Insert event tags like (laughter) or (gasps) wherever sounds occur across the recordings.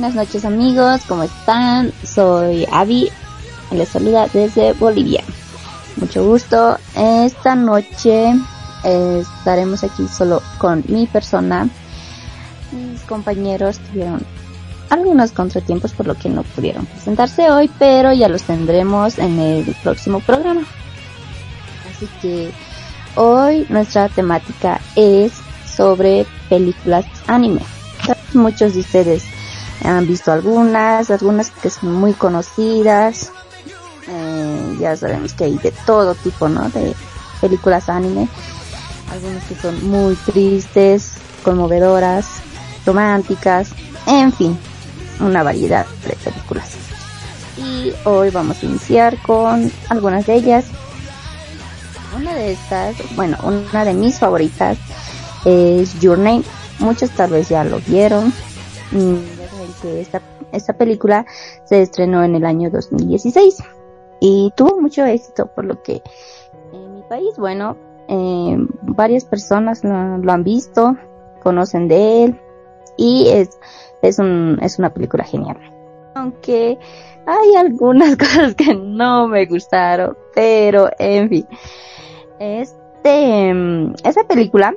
buenas noches amigos, ¿cómo están? Soy Avi, les saluda desde Bolivia. Mucho gusto. Esta noche eh, estaremos aquí solo con mi persona. Mis compañeros tuvieron algunos contratiempos por lo que no pudieron presentarse hoy, pero ya los tendremos en el próximo programa. Así que hoy nuestra temática es sobre películas anime. Muchos de ustedes han visto algunas, algunas que son muy conocidas. Eh, ya sabemos que hay de todo tipo, ¿no? De películas anime. Algunas que son muy tristes, conmovedoras, románticas, en fin, una variedad de películas. Y hoy vamos a iniciar con algunas de ellas. Una de estas, bueno, una de mis favoritas es Your Name. Muchos tal vez ya lo vieron. Que esta, esta película se estrenó en el año 2016 y tuvo mucho éxito por lo que en mi país, bueno, eh, varias personas lo, lo han visto, conocen de él y es, es, un, es una película genial. Aunque hay algunas (laughs) cosas que no me gustaron, pero en fin. Este, esa película,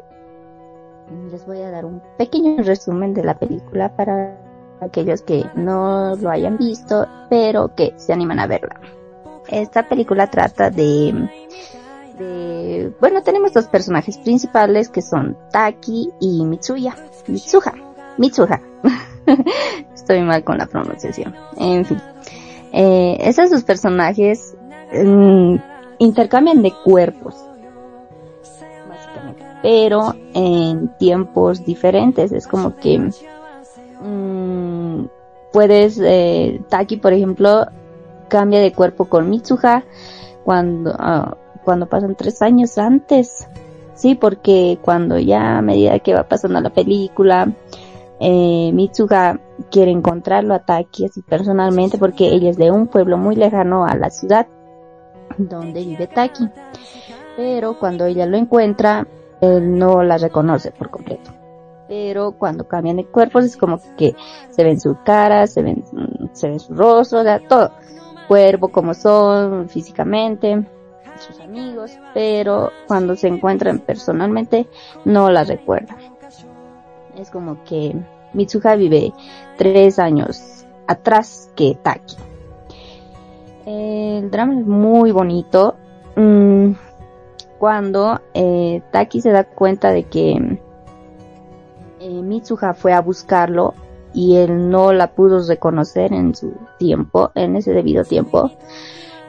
les voy a dar un pequeño resumen de la película para aquellos que no lo hayan visto, pero que se animan a verla. Esta película trata de, de, bueno, tenemos dos personajes principales que son Taki y Mitsuya, Mitsuha, Mitsuha. (laughs) Estoy mal con la pronunciación. En fin, eh, esos dos personajes mm, intercambian de cuerpos, pero en tiempos diferentes. Es como que mm, puedes, eh, Taki, por ejemplo, cambia de cuerpo con Mitsuha cuando, ah, cuando pasan tres años antes. Sí, porque cuando ya a medida que va pasando la película, eh, Mitsuha quiere encontrarlo a Taki así personalmente porque ella es de un pueblo muy lejano a la ciudad donde vive Taki. Pero cuando ella lo encuentra, él no la reconoce por completo. Pero cuando cambian de cuerpos es como que se ven su cara, se ven, se ven su rostro, o sea, todo. Cuerpo como son físicamente, sus amigos, pero cuando se encuentran personalmente no la recuerdan. Es como que Mitsuha vive tres años atrás que Taki. El drama es muy bonito. Mm, cuando eh, Taki se da cuenta de que eh, Mitsuha fue a buscarlo y él no la pudo reconocer en su tiempo, en ese debido tiempo,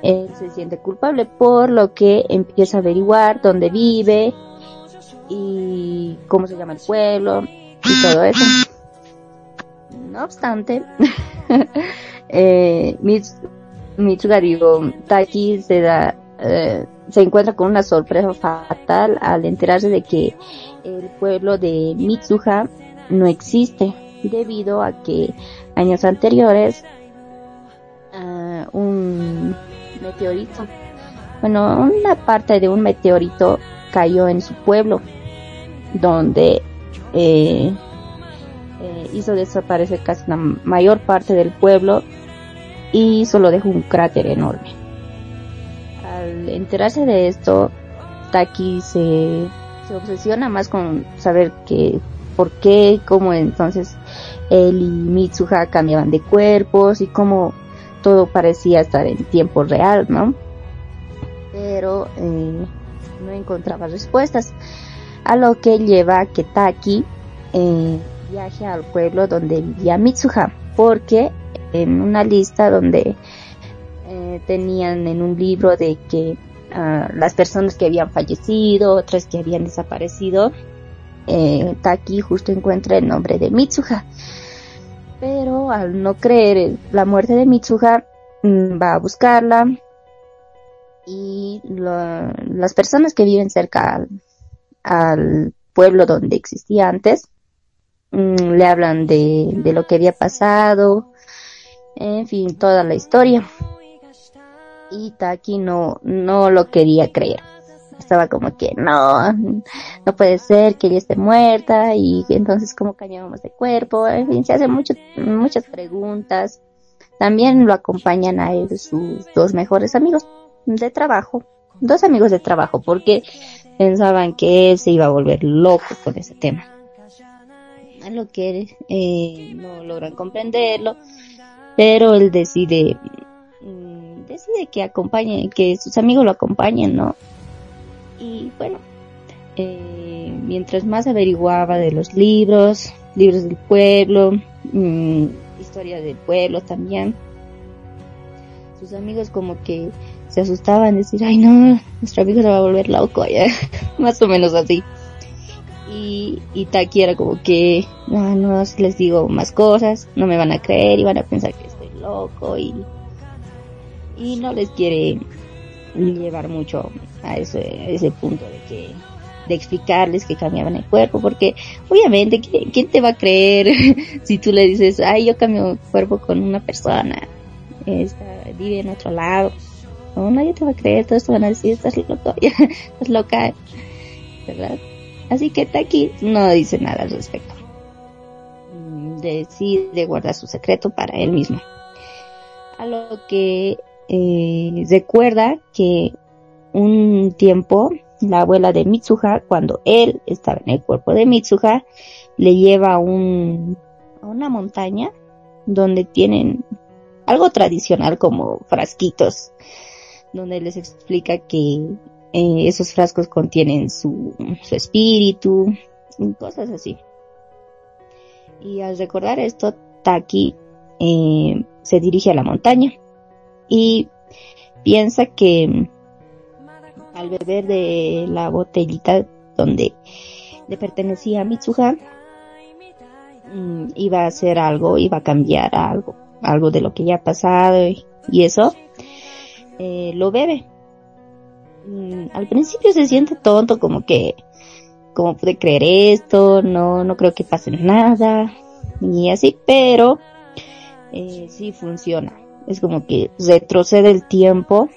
él se siente culpable por lo que empieza a averiguar dónde vive y cómo se llama el pueblo y todo eso. No obstante, (laughs) eh, Mits- Mitsuga, digo, Taki se da, eh, se encuentra con una sorpresa fatal al enterarse de que el pueblo de Mitsuha no existe debido a que años anteriores ah, un meteorito, bueno, una parte de un meteorito cayó en su pueblo donde eh, eh, hizo desaparecer casi la mayor parte del pueblo y solo dejó un cráter enorme. Al enterarse de esto, Taki se, se obsesiona más con saber que por qué, cómo entonces él y Mitsuha cambiaban de cuerpos y cómo todo parecía estar en tiempo real, ¿no? Pero eh, no encontraba respuestas, a lo que lleva a que Taki eh, viaje al pueblo donde vivía Mitsuha, porque en una lista donde eh, tenían en un libro de que ah, las personas que habían fallecido, otras que habían desaparecido, eh, Taki justo encuentra el nombre de Mitsuha. Pero al no creer la muerte de Mitsuha, mm, va a buscarla y las personas que viven cerca al, pueblo donde existía antes mm, le hablan de, de lo que había pasado, en fin, toda la historia. Y Taki no, no lo quería creer estaba como que no, no puede ser que ella esté muerta y entonces cómo cambiamos de cuerpo, en fin, se hacen muchas preguntas. También lo acompañan a él sus dos mejores amigos de trabajo, dos amigos de trabajo, porque pensaban que él se iba a volver loco con ese tema. A lo que eh, no logran comprenderlo, pero él decide mm, decide que acompañe, que sus amigos lo acompañen, ¿no? Y bueno, eh, mientras más averiguaba de los libros, libros del pueblo, mm, historia del pueblo también, sus amigos como que se asustaban, decir, ay no, nuestro amigo se va a volver loco, (laughs) ya, más o menos así. Y, y Taki era como que, no, no, si les digo más cosas, no me van a creer y van a pensar que estoy loco y, y no les quiere llevar mucho a ese, ese punto de que de explicarles que cambiaban el cuerpo, porque obviamente, ¿quién, te va a creer (laughs) si tú le dices, ay, yo cambio el cuerpo con una persona, esta, vive en otro lado? No, nadie te va a creer, todos van a decir, estás loco, (laughs) estás loca, ¿verdad? Así que Taki no dice nada al respecto. Mm, Decide guardar su secreto para él mismo. A lo que eh, recuerda que un tiempo la abuela de Mitsuha, cuando él estaba en el cuerpo de Mitsuha, le lleva a, un, a una montaña donde tienen algo tradicional como frasquitos, donde les explica que eh, esos frascos contienen su, su espíritu, y cosas así. Y al recordar esto, Taki eh, se dirige a la montaña y piensa que al beber de la botellita donde le pertenecía a Mitsuha, mm, iba a hacer algo, iba a cambiar algo, algo de lo que ya ha pasado y, eso, eh, lo bebe. Mm, al principio se siente tonto, como que, ¿cómo pude creer esto? No, no creo que pase nada, y así, pero eh, sí funciona. Es como que retrocede el tiempo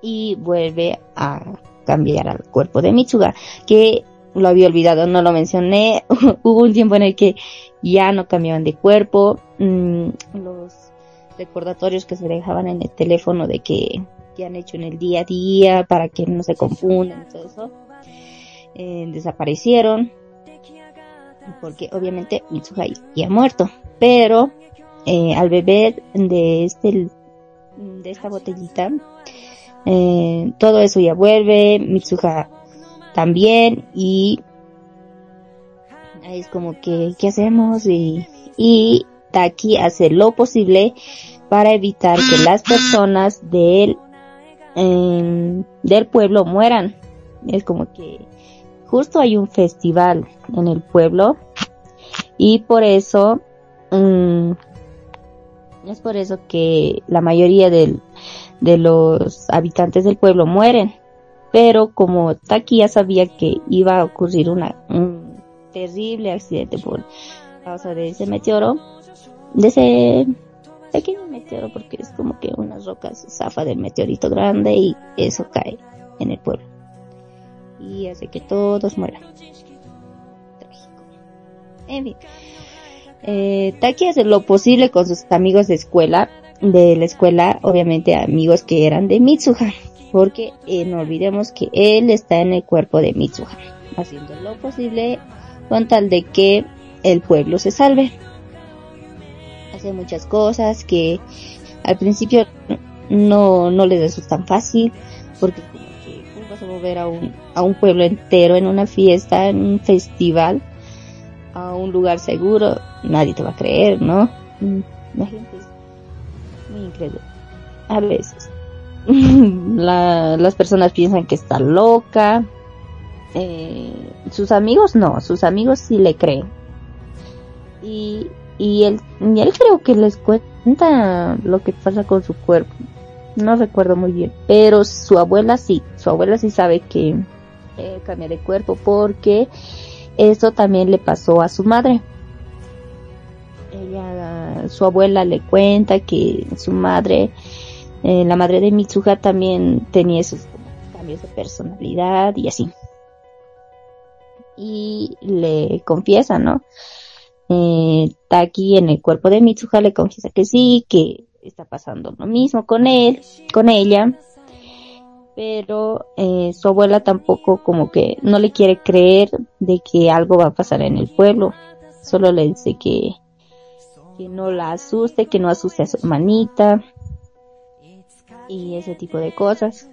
y vuelve a cambiar al cuerpo de Mitsuga, que lo había olvidado, no lo mencioné. (laughs) Hubo un tiempo en el que ya no cambiaban de cuerpo. Mm, los recordatorios que se dejaban en el teléfono de que, que han hecho en el día a día para que no se confundan todo eso, eh, desaparecieron. Porque obviamente Mitsuga ya ha muerto. Pero eh, al beber de este de esta botellita eh, todo eso ya vuelve, Mitsuha también y es como que, ¿qué hacemos? Y, y Taki hace lo posible para evitar que las personas del, del pueblo mueran. Es como que justo hay un festival en el pueblo y por eso, mm, es por eso que la mayoría de los habitantes del pueblo mueren. Pero como Taki ya sabía que iba a ocurrir una, un terrible accidente por causa de ese meteoro, de ese pequeño meteoro, porque es como que unas rocas zafa del meteorito grande y eso cae en el pueblo. Y hace que todos mueran. Trágico. En fin. Eh, Taki hace lo posible con sus amigos de escuela de la escuela, obviamente amigos que eran de Mitsuha, porque eh, no olvidemos que él está en el cuerpo de Mitsuha, haciendo lo posible con tal de que el pueblo se salve. Hace muchas cosas que al principio no, no les resultan tan fácil, porque como que ¿cómo vas a mover a un, a un pueblo entero en una fiesta, en un festival, a un lugar seguro, nadie te va a creer, ¿no? Imagínate muy increíble. A veces. (laughs) las personas piensan que está loca. Eh, sus amigos no, sus amigos sí le creen. Y y él, y él creo que les cuenta lo que pasa con su cuerpo. No recuerdo muy bien, pero su abuela sí, su abuela sí sabe que eh, cambia de cuerpo porque eso también le pasó a su madre. Ella, su abuela le cuenta que su madre, eh, la madre de Mitsuha también tenía esos cambios de personalidad y así. Y le confiesa, ¿no? Eh, Taki en el cuerpo de Mitsuha le confiesa que sí, que está pasando lo mismo con él, con ella, pero eh, su abuela tampoco como que no le quiere creer de que algo va a pasar en el pueblo, solo le dice que, que no la asuste, que no asuste a su hermanita y ese tipo de cosas.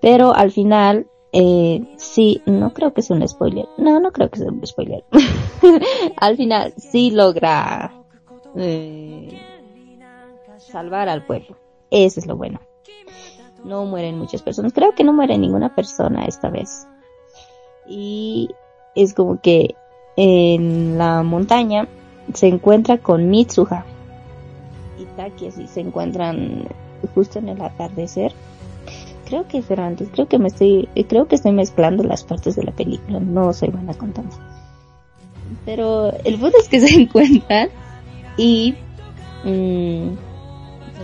Pero al final, eh, sí, no creo que sea un spoiler. No, no creo que sea un spoiler. (laughs) al final sí logra eh, salvar al pueblo. Eso es lo bueno. No mueren muchas personas. Creo que no muere ninguna persona esta vez. Y es como que en la montaña se encuentra con Mitsuha y Taki así se encuentran justo en el atardecer creo que es antes, creo que me estoy, creo que estoy mezclando las partes de la película, no soy buena contando. Pero el punto es que (laughs) se encuentran y mmm,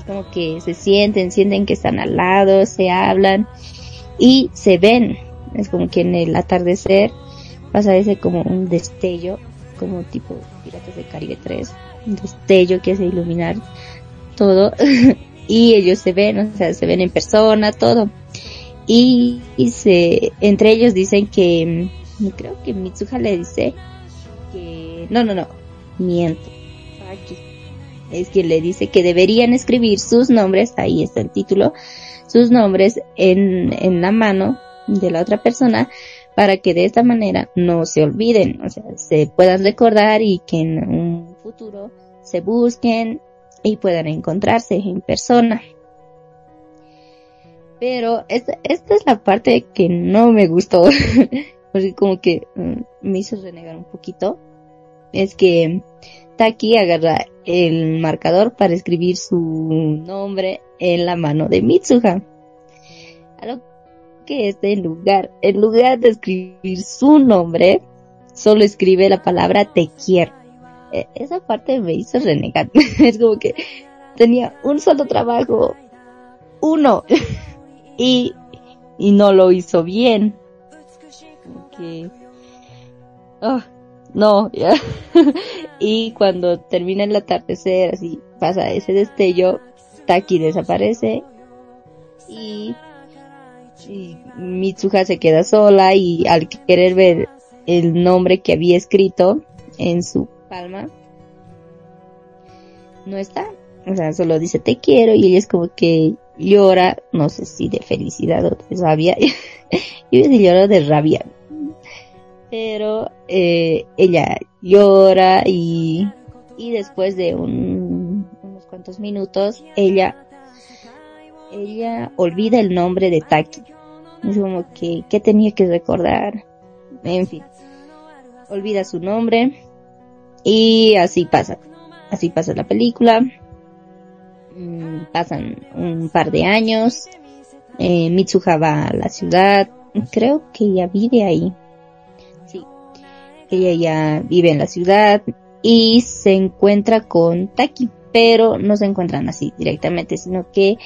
como que se sienten, sienten que están al lado, se hablan y se ven. Es como que en el atardecer pasa ese como un destello, como tipo Piratas de Caribe 3, un destello que hace iluminar todo (laughs) y ellos se ven, o sea, se ven en persona, todo. Y, se, entre ellos dicen que, mm, creo que Mitsuha le dice que, no, no, no, miento. Es que le dice que deberían escribir sus nombres, ahí está el título, sus nombres en, en la mano de la otra persona para que de esta manera no se olviden, o sea, se puedan recordar y que en un futuro se busquen y puedan encontrarse en persona. Pero esta, esta es la parte que no me gustó, (laughs) porque como que mm, me hizo renegar un poquito. Es que Taki agarra el marcador para escribir su nombre en la mano de Mitsuha. A lo que este lugar, en lugar de escribir su nombre, solo escribe la palabra te quiero. E, esa parte me hizo renegar. (laughs) es como que tenía un solo trabajo, uno, (laughs) y, y no lo hizo bien. Que, oh, no, ya. (laughs) y cuando termina el atardecer, así pasa ese destello, Taki desaparece y, y Mitsuha se queda sola y al querer ver el nombre que había escrito en su palma, no está. O sea, solo dice te quiero y ella es como que llora, no sé si de felicidad o de rabia. (laughs) y veces llora de rabia. Pero eh, ella llora y, y después de un, unos cuantos minutos ella ella olvida el nombre de Taki. Es como que, ¿qué tenía que recordar? En fin, olvida su nombre y así pasa. Así pasa la película. Mm, pasan un par de años. Eh, Mitsuha va a la ciudad. Creo que ella vive ahí. Sí. Ella ya vive en la ciudad y se encuentra con Taki, pero no se encuentran así directamente, sino que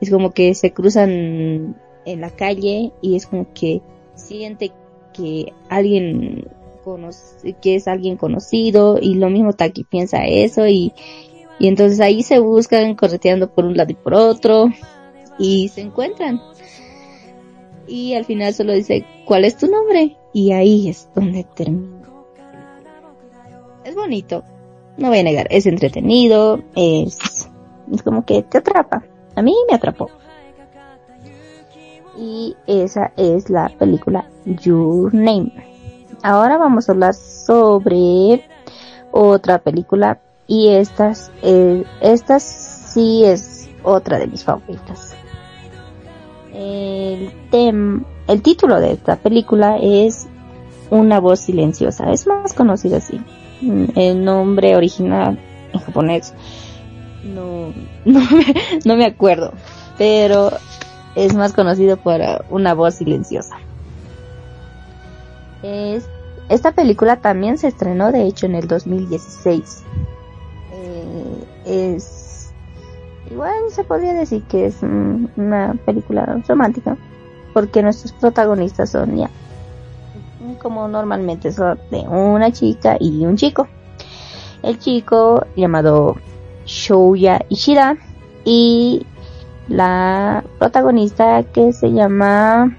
es como que se cruzan en la calle y es como que siente que alguien que es alguien conocido y lo mismo Taki piensa eso y, y entonces ahí se buscan correteando por un lado y por otro y se encuentran. Y al final solo dice, ¿cuál es tu nombre? Y ahí es donde termina. Es bonito, no voy a negar, es entretenido, es, es como que te atrapa. A mí me atrapó. Y esa es la película Your Name. Ahora vamos a hablar sobre otra película y estas, eh, esta sí es otra de mis favoritas. El, tem el título de esta película es una voz silenciosa. Es más conocido así. Mm, El nombre original en japonés no, (laughs) no, me, acuerdo, pero es más conocido por una voz silenciosa. Es- esta película también se estrenó, de hecho, en el 2016. Eh, es igual se podría decir que es una película romántica, porque nuestros protagonistas son ya como normalmente son de una chica y un chico. El chico llamado Shouya Ishida y la protagonista que se llama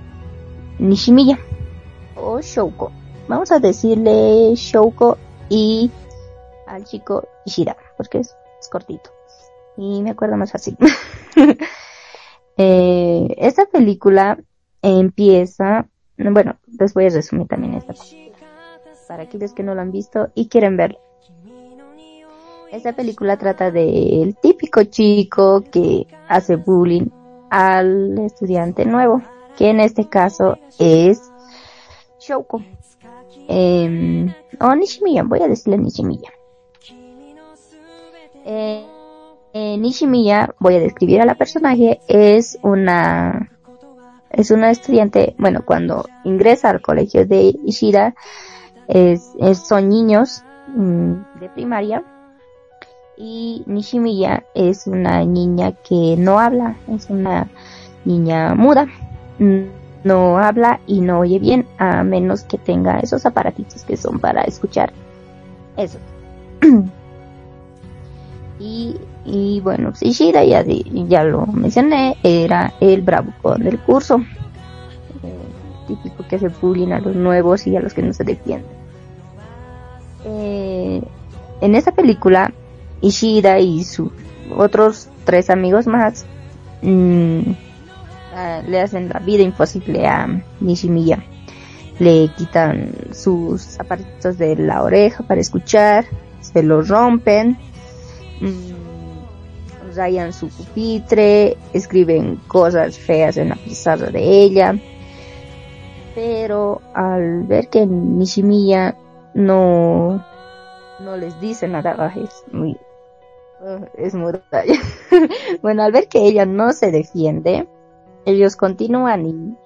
Nishimiya o Shouko. Vamos a decirle Shouko y al chico Ishida porque es, es cortito y me acuerdo más fácil. (laughs) Eh, esta película empieza, bueno, les voy a resumir también esta película para aquellos que no la han visto y quieren verla. Esta película trata del típico chico que hace bullying al estudiante nuevo, que en este caso es Shouko. Eh, o Nishimiya, voy a decirle Nishimiya. Eh, eh, Nishimiya, voy a describir a la personaje, es una es una estudiante, bueno, cuando ingresa al colegio de Ishida, es, son niños mm, de primaria y Nishimiya es una niña que no habla, es una niña muda, no habla y no oye bien a menos que tenga esos aparatitos que son para escuchar eso. (clears throat) y, y bueno, pues Ishida ya, ya lo mencioné, era el bravucón del curso, Eh, típico que hace bullying a los nuevos y a los que no se defienden. Eh, en esta película, Ishida y sus otros tres amigos más mm, ah, le hacen la vida imposible a Nishimiya. Le quitan sus aparatos de la oreja para escuchar, se los rompen, mm, rayan su pupitre, escriben cosas feas en la pizarra de ella. Pero al ver que Nishimiya no, no les dice nada, ay, es muy, uh, es muy (laughs) bueno, al ver que ella no se defiende, ellos continúan y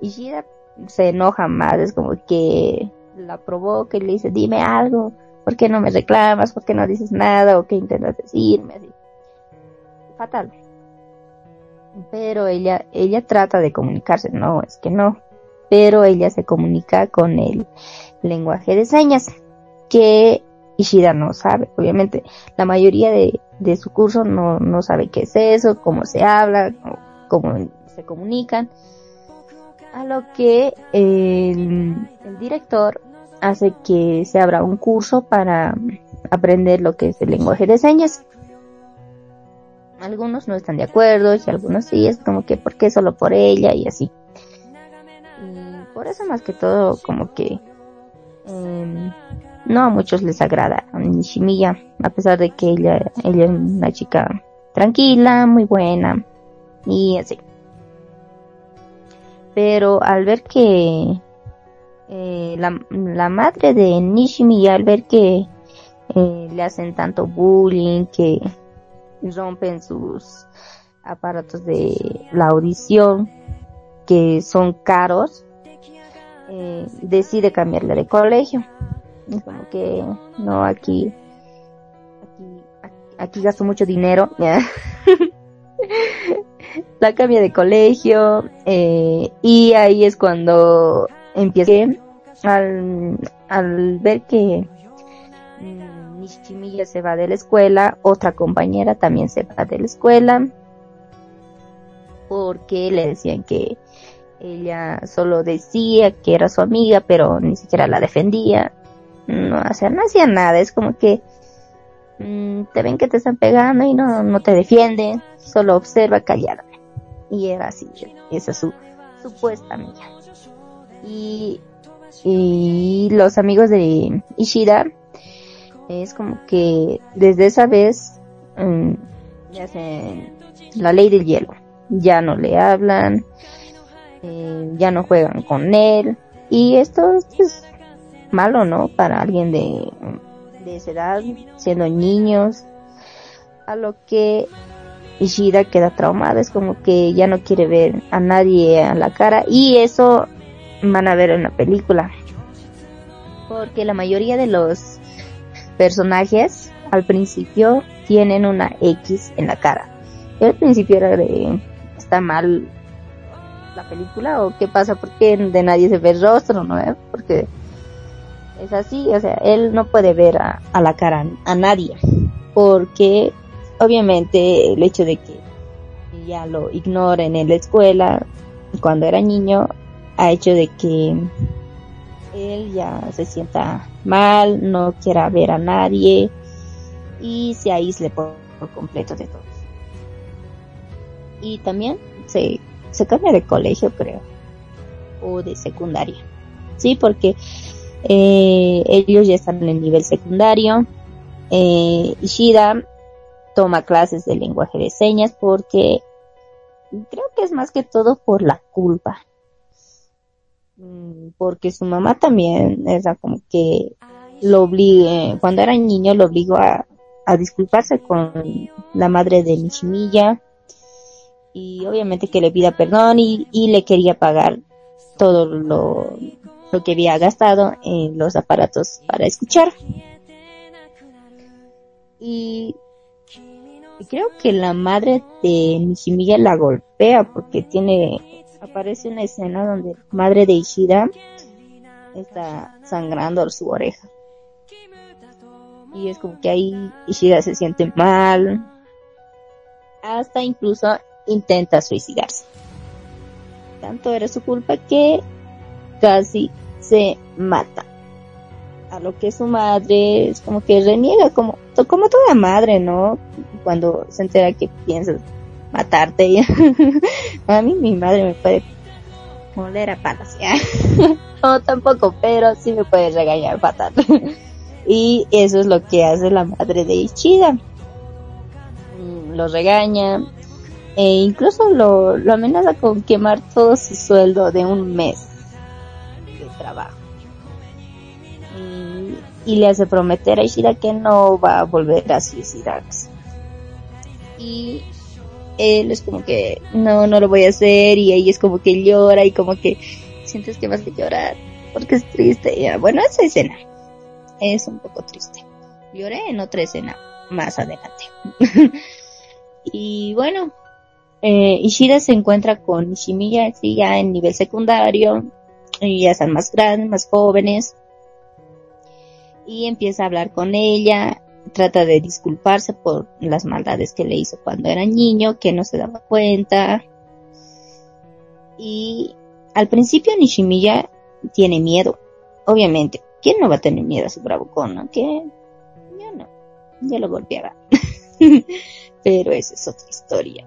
Ishida se enoja más, es como que la provoca y le dice, dime algo, ¿por qué no me reclamas? ¿Por qué no dices nada? ¿O qué intentas decirme? Así. Fatal. Pero ella, ella trata de comunicarse, no, es que no. Pero ella se comunica con el lenguaje de señas, que Ishida no sabe. Obviamente, la mayoría de, de su curso no, no sabe qué es eso, cómo se habla, cómo, se comunican. A lo que el director hace que se abra un curso para aprender lo que es el lenguaje de señas. Algunos no están de acuerdo y algunos sí, es como que ¿por qué solo por ella? y así. Y por eso más que todo como que eh, no a muchos les agrada a Nishimiya, a pesar de que ella, ella es una chica tranquila, muy buena y así. Pero al ver que eh, la, la madre de Nishimiya, al ver que eh, le hacen tanto bullying, que rompen sus aparatos de la audición, que son caros, eh, decide cambiarle de colegio. Es como que, no, aquí, aquí, aquí gasto mucho dinero. (laughs) la cambia de colegio eh, y ahí es cuando empieza al, al ver que mm, Nishimiya se va de la escuela, otra compañera también se va de la escuela porque le decían que ella solo decía que era su amiga, pero ni siquiera la defendía. No, hacía nada, es como que mm, te ven que te están pegando y no, no te defienden, solo observa callada. Y era así, esa es su supuesta amiga. Y, y los amigos de Ishida es como que desde esa vez mm, le hacen la ley del hielo. Ya no le hablan, eh, ya no juegan con él. Y esto es malo, ¿no? Para alguien de, de esa edad, siendo niños, a lo que Ishida queda traumada, es como que ya no quiere ver a nadie a la cara y eso van a ver en la película. Porque la mayoría de los personajes al principio tienen una X en la cara. Yo al principio era de, está mal la película o qué pasa porque de nadie se ve el rostro, ¿no? Porque es así, o sea, él no puede ver a, a la cara a nadie porque obviamente el hecho de que ya lo ignoren en la escuela cuando era niño ha hecho de que él ya se sienta mal, no quiera ver a nadie y se aísle por, completo de todos. Y también se, se cambia de colegio, creo, o de secundaria. Sí, porque eh, ellos ya están en el nivel secundario. Eh, Ishida toma clases de lenguaje de señas porque creo que es más que todo por la culpa. Mm, porque su mamá también era como que lo obligue, cuando era niño lo obligó a, a disculparse con la madre de Nishimiya y obviamente que le pida perdón y, y le quería pagar todo lo, lo que había gastado en los aparatos para escuchar. Y y creo que la madre de Nishimiya la golpea porque tiene aparece una escena donde la madre de Ishida está sangrando su oreja. Y es como que ahí Ishida se siente mal hasta incluso intenta suicidarse. Tanto era su culpa que casi se mata. A lo que su madre es como que reniega como como toda madre no cuando se entera que piensas matarte. (laughs) a mí mi madre me puede moler a patas, (laughs) no tampoco, pero sí me puede regañar fatal. (laughs) y eso es lo que hace la madre de Ichida. Mm, lo regaña e incluso lo, lo amenaza con quemar todo su sueldo de un mes de trabajo. Y, y le hace prometer a Ishida que no va a volver a suicidarse y él es como que no, no lo voy a hacer y ella es como que llora y como que sientes que vas a llorar porque es triste. Y, bueno, esa escena es un poco triste. Lloré en otra escena más adelante. (laughs) y bueno, eh, Ishida se encuentra con Nishimiya sí, ya en nivel secundario y ya están más grandes, más jóvenes y empieza a hablar con ella trata de disculparse por las maldades que le hizo cuando era niño, que no se daba cuenta. Y al principio Nishimiya tiene miedo, obviamente. ¿Quién no va a tener miedo a su bravucón, no? Que yo no, yo lo golpeaba. (laughs) Pero esa es otra historia.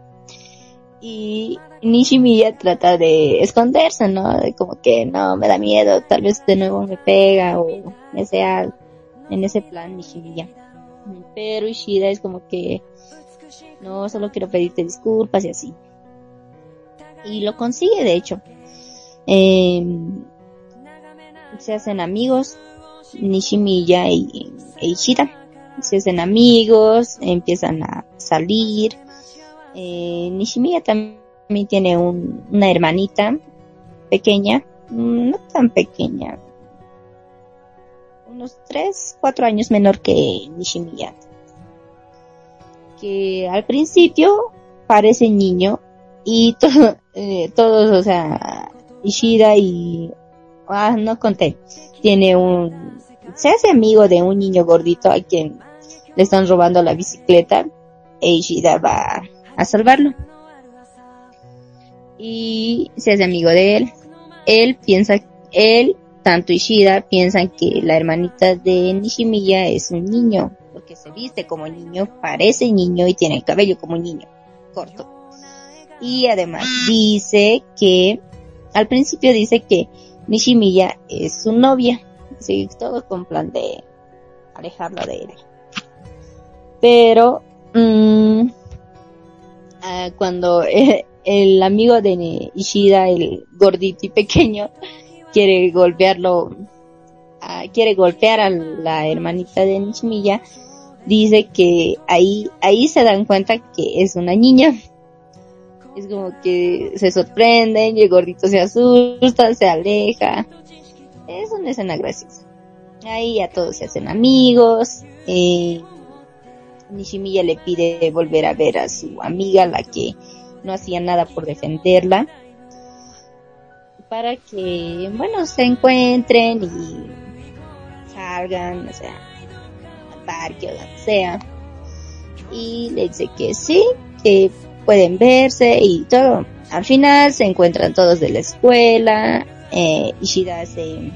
Y Nishimiya trata de esconderse, ¿no? De como que no, me da miedo, tal vez de nuevo me pega o me sea en ese plan Nishimiya pero Ishida es como que no, solo quiero pedirte disculpas y así. Y lo consigue, de hecho. Eh, se hacen amigos, Nishimiya y, e Ishida. Se hacen amigos, empiezan a salir. Eh, Nishimiya también tiene un, una hermanita pequeña, no tan pequeña, unos 3, 4 años menor que Nishimiya. Que al principio parece niño y (laughs) todo, eh, todos, o sea, Ishida y, ah, no conté, tiene un, se hace amigo de un niño gordito a quien le están robando la bicicleta e Ishida va a salvarlo. Y se hace amigo de él. Él piensa, él tanto Ishida piensan que la hermanita de Nishimiya es un niño, porque se viste como niño, parece niño y tiene el cabello como niño, corto. Y además dice que, al principio dice que Nishimiya es su novia, sí, todo con plan de alejarla de él. Pero, mmm, cuando el, (laughs) el amigo de Ishida, el gordito y pequeño, quiere golpearlo a quiere golpear a la hermanita de Nishimiya, dice que ahí, ahí se dan cuenta que es una niña. Es como que se sorprenden y el gordito se asusta, se aleja. Es una escena graciosa. Ahí ya todos se hacen amigos. Eh, Nishimiya le pide volver a ver a su amiga, la que no hacía nada por defenderla, para que, bueno, se encuentren y salgan, o sea, al parque o donde sea. Y le dice que sí, que pueden verse y todo. Al final se encuentran todos de la escuela, eh, Ishida se,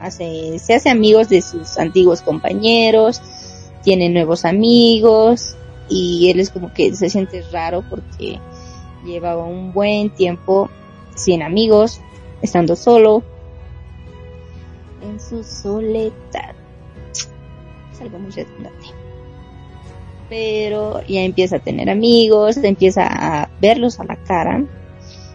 hace, se hace amigos de sus antiguos compañeros, tiene nuevos amigos y él es como que se siente raro porque lleva un buen tiempo sin amigos, estando solo, en su soledad. Es algo muy redundante. Pero ya empieza a tener amigos, empieza a verlos a la cara.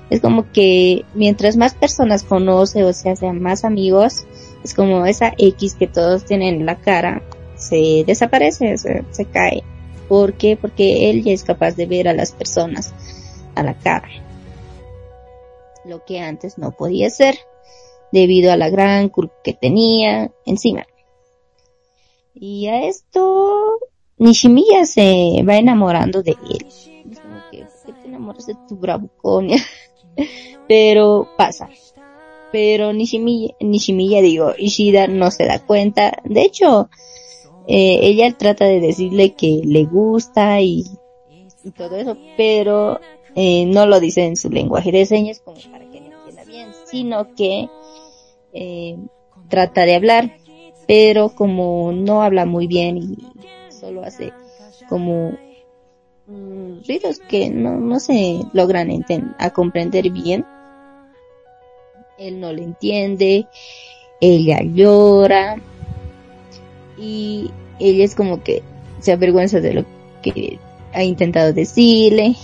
Es como que mientras más personas conoce o se hacen más amigos, es como esa X que todos tienen en la cara, se desaparece, se, cae. ¿Por qué? Porque él ya es capaz de ver a las personas a la cara. Lo que antes no podía ser, debido a la gran culpa que tenía encima. Y a esto, Nishimiya se va enamorando de él. Es como que, te enamoras de tu bravuconia? (laughs) Pero pasa. Pero Nishimiya, Nishimiya, digo, Ishida no se da cuenta. De hecho, eh, ella trata de decirle que le gusta y, todo eso, pero eh, no lo dice en su lenguaje de señas como para que le entienda bien, sino que eh, trata de hablar, pero como no habla muy bien y solo hace como mm, ruidos que no, no se logran a comprender bien, él no le entiende, ella llora, y ella es como que se avergüenza de lo que ha intentado decirle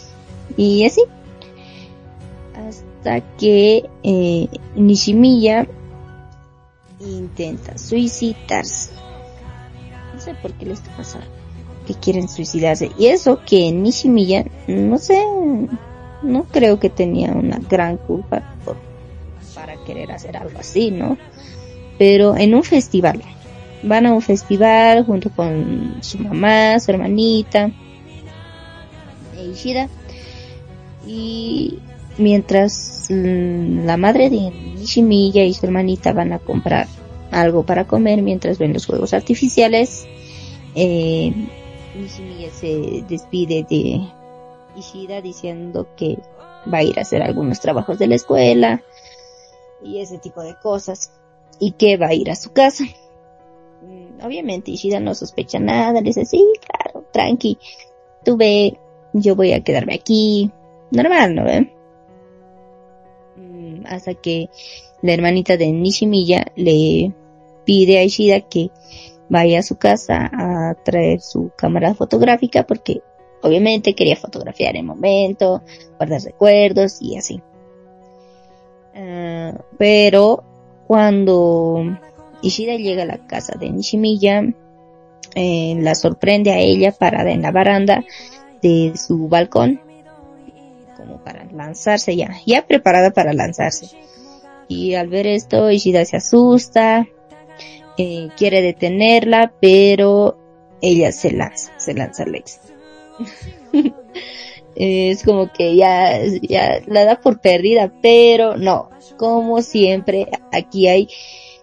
y así. Hasta que eh, Nishimiya intenta suicidarse. No sé por qué les está pasando que quieren suicidarse. Y eso que Nishimiya no sé no creo que tenía una gran culpa por, para querer hacer algo así no pero en un festival van a un festival junto con su mamá, su hermanita, Ishida. Y mientras mm, la madre de Nishimiya y su hermanita van a comprar algo para comer mientras ven los juegos artificiales, eh, Nishimiya se despide de Ishida diciendo que va a ir a hacer algunos trabajos de la escuela y ese tipo de cosas y que va a ir a su casa. Mm, obviamente Ishida no sospecha nada, le dice, sí, claro, tranqui, tú ve, yo voy a quedarme aquí, normal, ¿no ve? Mm, hasta que la hermanita de Nishimiya le pide a Ishida que vaya a su casa a traer su cámara fotográfica porque obviamente quería fotografiar el momento, guardar recuerdos y así. Ah, pero cuando Ishida llega a la casa de Nishimiya, eh, la sorprende a ella parada en la baranda de su balcón, como para lanzarse ya, ya preparada para lanzarse. Y al ver esto, Ishida se asusta, eh, quiere detenerla, pero ella se lanza, se lanza al éxito. (laughs) es como que ya, ya la da por perdida, pero no, como siempre, aquí hay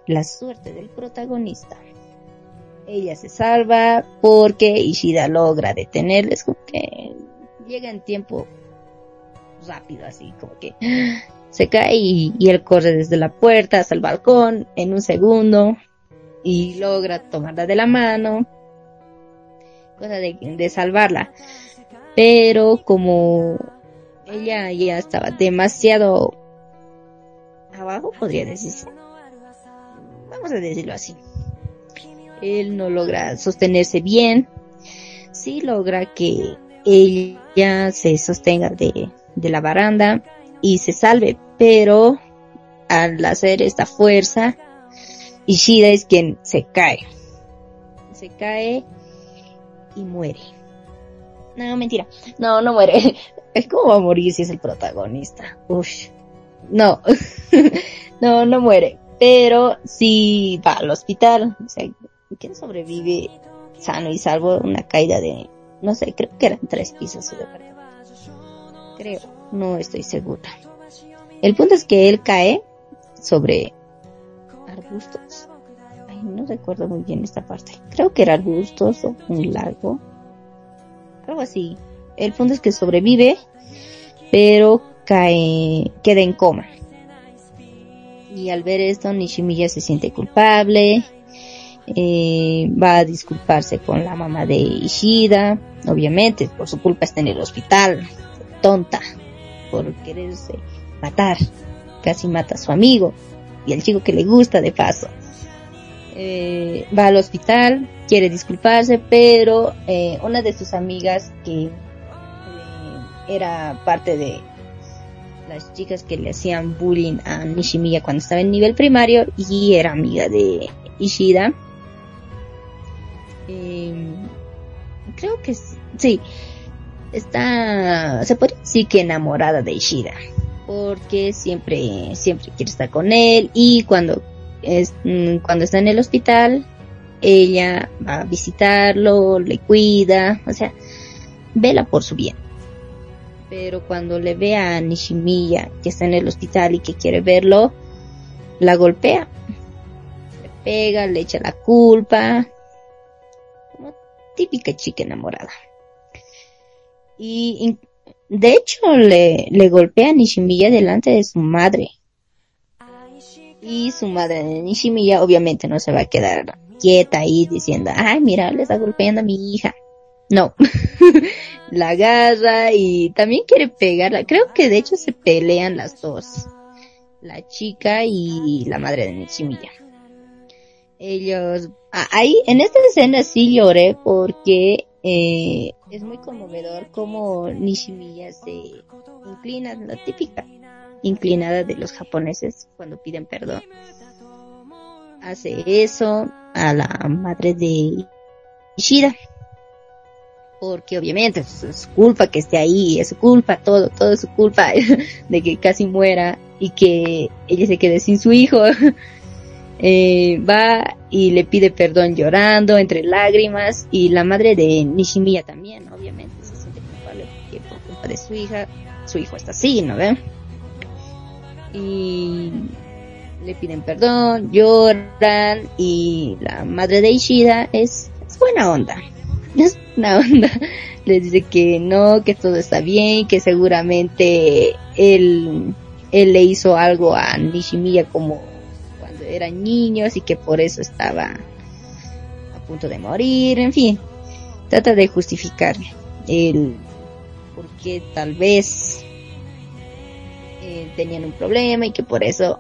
la suerte del protagonista. Ella se salva porque Ishida logra detenerles, como que llega en tiempo rápido, así como que (gasps) se cae y, él corre desde la puerta hasta el balcón en un segundo y logra tomarla de la mano, cosa de, de salvarla. Pero como ella ya estaba demasiado abajo, podría decirse, vamos a decirlo así. Él no logra sostenerse bien, sí logra que ella se sostenga de, de la baranda y se salve, pero al hacer esta fuerza Ishida es quien se cae. Se cae y muere. No, mentira. No, no muere. (laughs) Es como va es el protagonista. No. (laughs) no, no muere. Pero sí va al hospital. O sea, ¿quién sobrevive sano y salvo una caída de, no sé, creo que eran tres pisos su departamento. Creo, no estoy segura. El punto es que él cae sobre arbustos. Ay, no recuerdo muy bien esta parte. Creo que era arbustos o un lago. Algo así. El punto es que sobrevive, pero cae, queda en coma. Y al ver esto, Nishimiya se siente culpable, eh, va a disculparse con la mamá de Ishida, obviamente, por su culpa está en el hospital, tonta, por quererse matar, casi mata a su amigo y al chico que le gusta de paso. Eh, va al hospital, quiere disculparse, pero eh, una de sus amigas que eh, era parte de las chicas que le hacían bullying a Nishimiya cuando estaba en nivel primario y era amiga de Ishida, eh, creo que sí, está, se puede decir que enamorada de Ishida, porque siempre, siempre quiere estar con él y cuando es, mm, cuando está en el hospital, ella va a visitarlo, le cuida, o sea, vela por su bien. Pero cuando le ve a Nishimiya que está en el hospital y que quiere verlo, la golpea, le pega, le echa la culpa, típica chica enamorada. Y de hecho le, le golpea a Nishimiya delante de su madre. Y su madre de Nishimiya obviamente no se va a quedar quieta ahí diciendo, ay mira, le está golpeando a mi hija. No, (laughs) la agarra y también quiere pegarla. Creo que de hecho se pelean las dos, la chica y la madre de Nishimiya ellos, ahí, en esta escena sí lloré porque eh, es muy conmovedor como Nishimiya se inclina, la típica inclinada de los japoneses cuando piden perdón. Hace eso a la madre de Ishida. Porque obviamente es su culpa que esté ahí, es su culpa, todo, todo es su culpa (laughs) de que casi muera y que ella se quede sin su hijo. (laughs) Eh, va y le pide perdón llorando entre lágrimas y la madre de Nishimiya también, obviamente, se siente culpable porque por culpa de su hija, su hijo está así, ¿no ve? Y le piden perdón, lloran y la madre de Ishida es, buena onda, es buena onda, (laughs) les dice que no, que todo está bien, que seguramente él, él le hizo algo a Nishimiya como eran niños y que por eso estaba a punto de morir, en fin, trata de justificar el por qué tal vez eh, tenían un problema y que por eso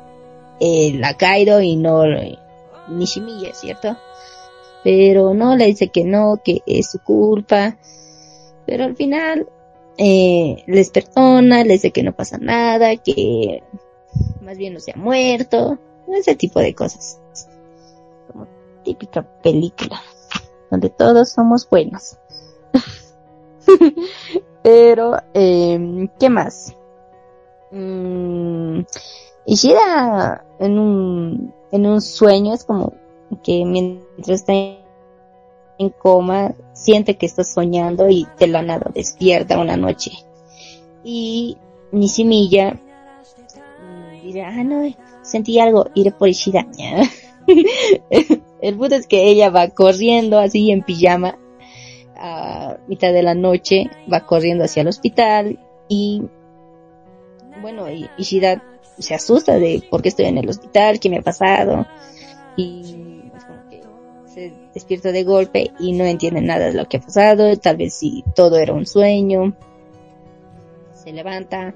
él ha caído y no Nishimiya, ¿cierto? Pero no, le dice que no, que es su culpa, pero al final eh, les perdona, les dice que no pasa nada, que más bien no se ha muerto, ese tipo de cosas. Como típica película, donde todos somos buenos. (laughs) Pero, eh, ¿qué más? Mm, Ishida en un, en un sueño es como que mientras está en coma siente que está soñando y de la nada despierta una noche. Y Nishimiya dirá, ah no, sentí algo, iré por Ishida. (laughs) el punto es que ella va corriendo así en pijama a mitad de la noche, va corriendo hacia el hospital y bueno, Ishida se asusta de por qué estoy en el hospital, qué me ha pasado. Y se despierta de golpe y no entiende nada de lo que ha pasado, tal vez si todo era un sueño, se levanta,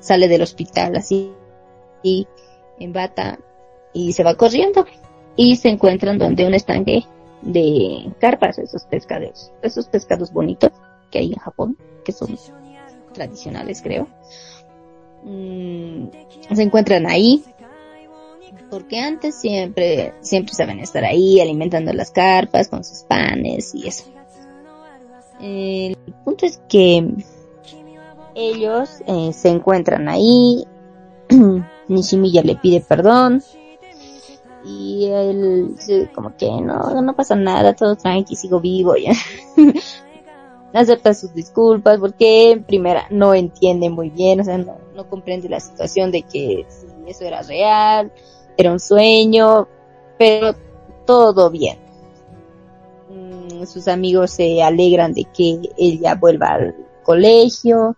sale del hospital así y en bata y se va corriendo y se encuentran donde un estanque de carpas, esos pescados, esos pescados bonitos que hay en Japón, que son tradicionales creo. Mm, se encuentran ahí Porque antes siempre, siempre saben estar ahí alimentando las carpas con sus panes y eso. El punto es que ellos eh, se encuentran ahí, (clears throat) Nishimiya le pide perdón y él como que no, no pasa nada, todo tranqui, sigo vivo ya. (laughs) Acepta sus disculpas porque primera no entiende muy bien, o sea, no, no comprende la situación de que eso era real, era un sueño, pero todo bien. Mm, sus amigos se alegran de que ella vuelva al colegio,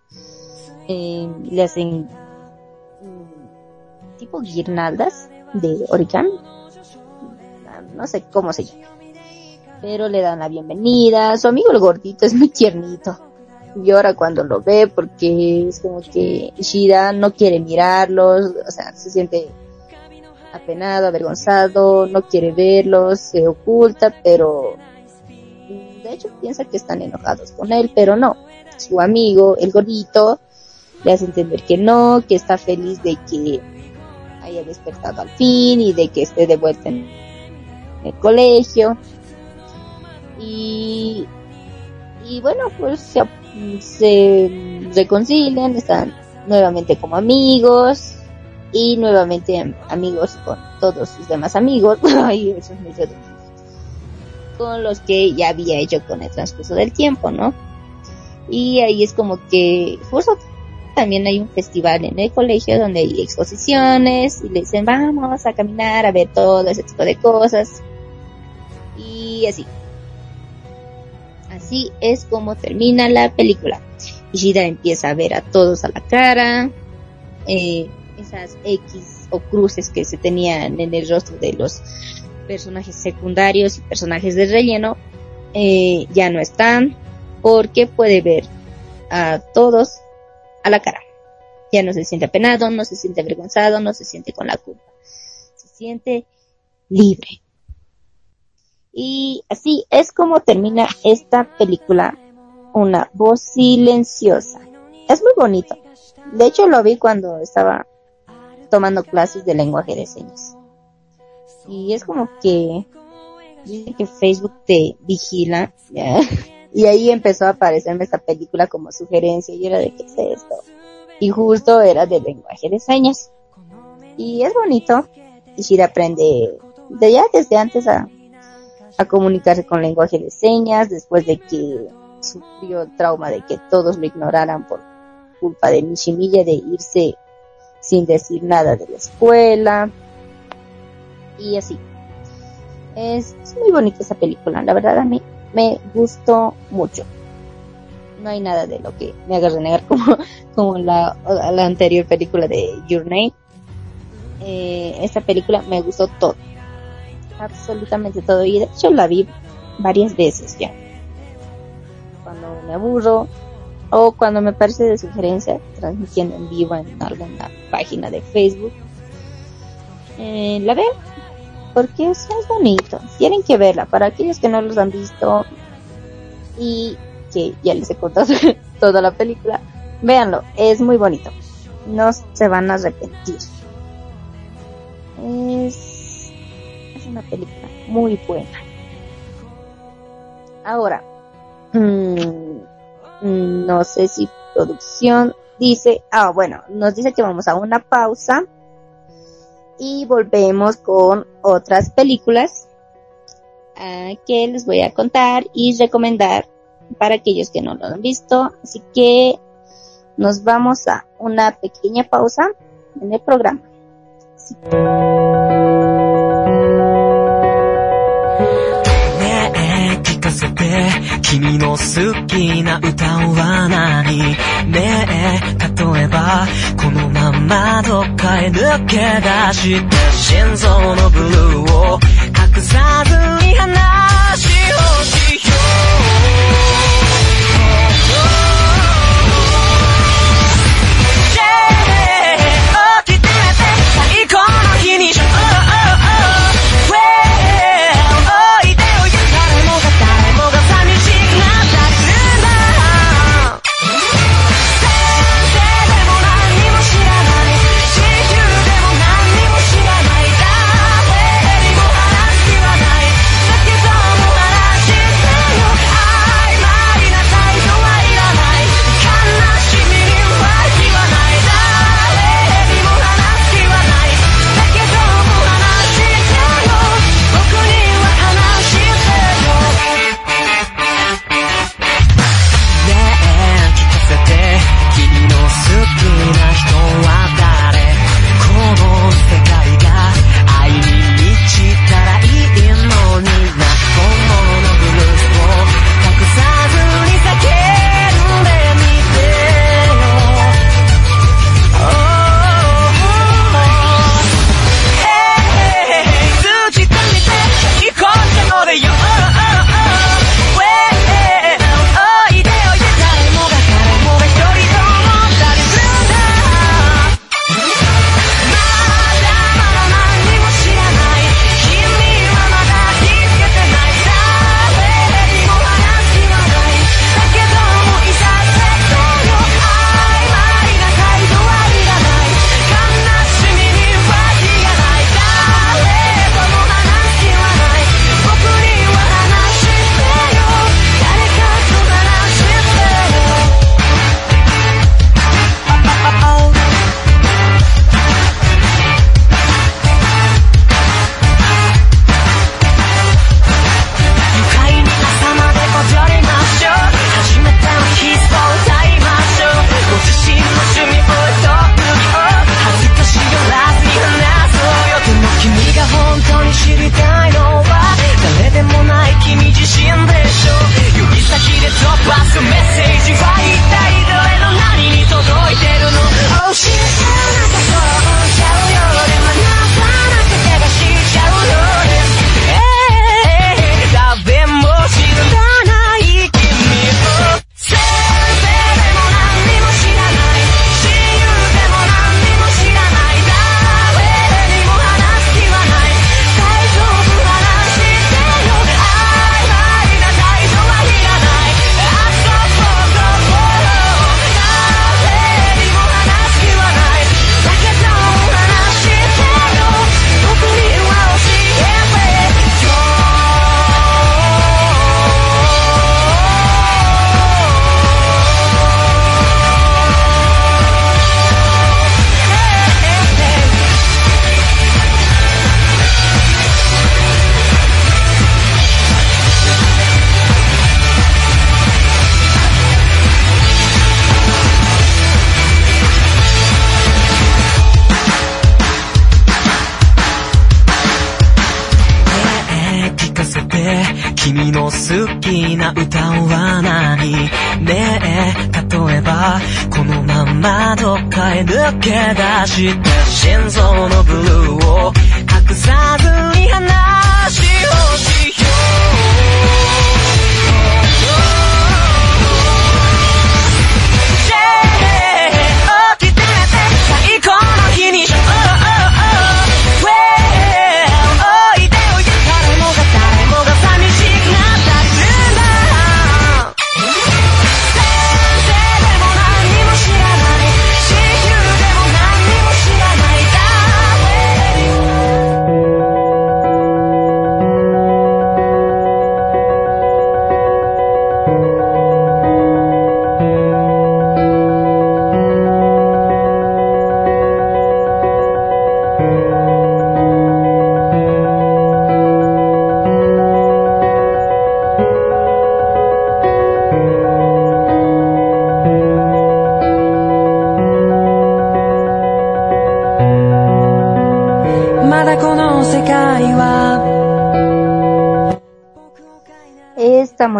eh, le hacen tipo guirnaldas de origami, no sé cómo se llama, pero le dan la bienvenida, su amigo el gordito es muy tiernito, llora cuando lo ve porque es como que Shira no quiere mirarlos, o sea, se siente apenado, avergonzado, no quiere verlos, se oculta, pero de hecho piensa que están enojados con él, pero no. Su amigo, el gordito, le hace entender que no, que está feliz de que haya despertado al fin y de que esté de vuelta en el colegio. Y, y bueno, pues se, se reconcilian, están nuevamente como amigos y nuevamente amigos con todos sus demás amigos. (laughs) Con los que ya había hecho con el transcurso del tiempo, ¿no? Y ahí es como que justo también hay un festival en el colegio donde hay exposiciones y le dicen vamos a caminar a ver todo ese tipo de cosas y así. Así es como termina la película. Ishida empieza a ver a todos a la cara, eh, esas X o cruces que se tenían en el rostro de los personajes secundarios y personajes de relleno eh, ya no están porque puede ver a todos a la cara. Ya no se siente apenado, no se siente avergonzado, no se siente con la culpa. Se siente libre. Y así es como termina esta película. Una voz silenciosa. Es muy bonito. De hecho lo vi cuando estaba tomando clases de lenguaje de señas y es como que dice que Facebook te vigila (laughs) y ahí empezó a aparecerme esta película como sugerencia y era de qué es esto. Y justo era de lenguaje de señas. Y es bonito. Y Shira aprende de ya desde antes a, comunicarse con lenguaje de señas después de que sufrió el trauma de que todos lo ignoraran por culpa de Mishimiya de irse sin decir nada de la escuela. Y así. Es, muy bonita esa película, la verdad a mí me gustó mucho. No hay nada de lo que me haga renegar (laughs) como, como la, la anterior película de Your Name. Eh, esta película me gustó todo. Absolutamente todo. Y de hecho la vi varias veces ya. Cuando me aburro o cuando me parece de sugerencia, transmitiendo en vivo en alguna página de Facebook. Eh, la veo porque es, bonito. Tienen que verla para aquellos que no los han visto y que ya les he contado (laughs) toda la película. Véanlo, es muy bonito. No se van a arrepentir. Es, es una película muy buena. Ahora, mmm, no sé si producción dice, ah, bueno, nos dice que vamos a una pausa y volvemos con otras películas uh, que les voy a contar y recomendar para aquellos que no lo han visto. Así que nos vamos a una pequeña pausa en el programa. 君の好きな歌は何ねえ例えばこのままどっかへ抜け出して心臓のブルーを隠さずに話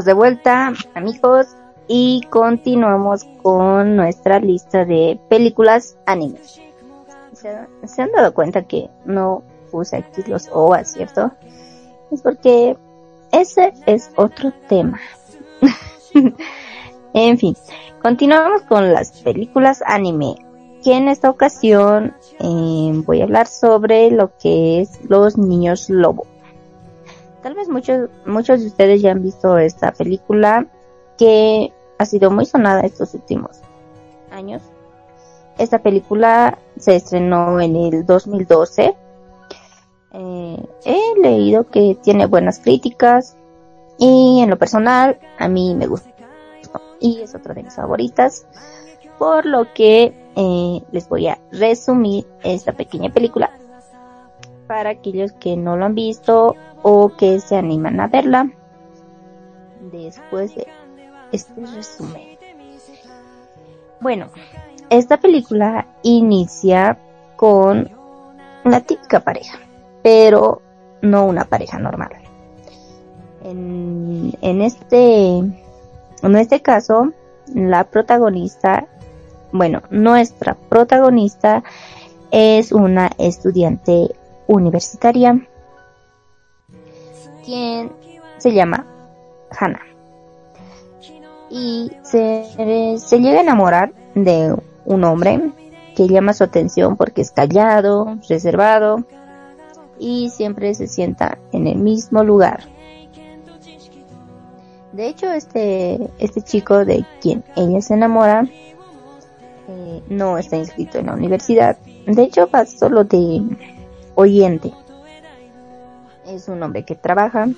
De vuelta, amigos, y continuamos con nuestra lista de películas anime. ¿Se, han dado cuenta que no puse aquí los OVAs, cierto? Es porque ese es otro tema. (laughs) en fin, continuamos con las películas anime. Que en esta ocasión eh, voy a hablar sobre lo que es los niños lobo. Muchos, muchos de ustedes ya han visto esta película que ha sido muy sonada estos últimos años. Esta película se estrenó en el 2012. Eh, he leído que tiene buenas críticas y en lo personal a mí me gusta y es otra de mis favoritas. Por lo que eh, les voy a resumir esta pequeña película para aquellos que no lo han visto o que se animan a verla después de este resumen. Bueno, esta película inicia con una típica pareja, pero no una pareja normal. En, en este, en este caso, la protagonista, bueno, nuestra protagonista es una estudiante universitaria quien se llama Hannah y se, se llega a enamorar de un hombre que llama su atención porque es callado, reservado y siempre se sienta en el mismo lugar. De hecho, este, este chico de quien ella se enamora eh, no está inscrito en la universidad. De hecho, va solo de oyente. Es un hombre que trabaja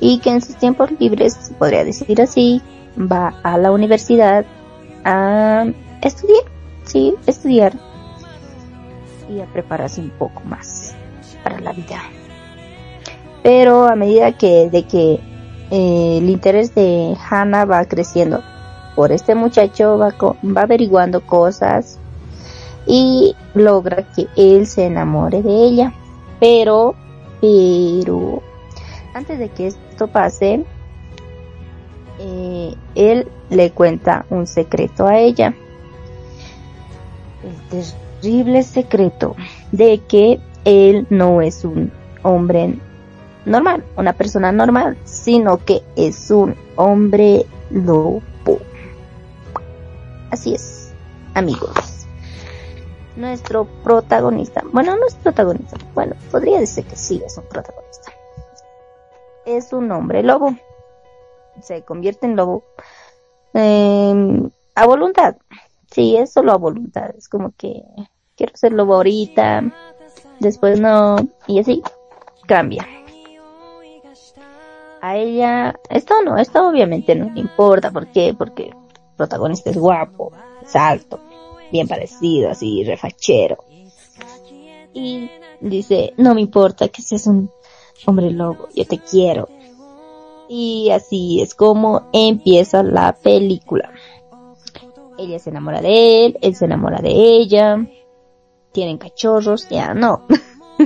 y que en sus tiempos libres, podría decir así, va a la universidad a estudiar, sí, estudiar y a prepararse un poco más para la vida. Pero a medida que de que eh, el interés de Hannah va creciendo por este muchacho, va, va averiguando cosas y logra que él se enamore de ella. Pero, pero, antes de que esto pase, eh, él le cuenta un secreto a ella. El terrible secreto de que él no es un hombre normal, una persona normal, sino que es un hombre lobo. Así es, amigos. Nuestro protagonista, bueno, no es protagonista, bueno, podría decir que sí es un protagonista. Es un hombre lobo. Se convierte en lobo eh, a voluntad. Sí, es solo a voluntad. Es como que quiero ser lobo ahorita, después no, y así cambia. A ella, esto no, esto obviamente no le importa, ¿por qué? Porque el protagonista es guapo, es alto, bien parecido, así, refachero. Y dice, no me importa que seas un hombre lobo, yo te quiero. Y así es como empieza la película. Ella se enamora de él, él se enamora de ella, tienen cachorros, ya no.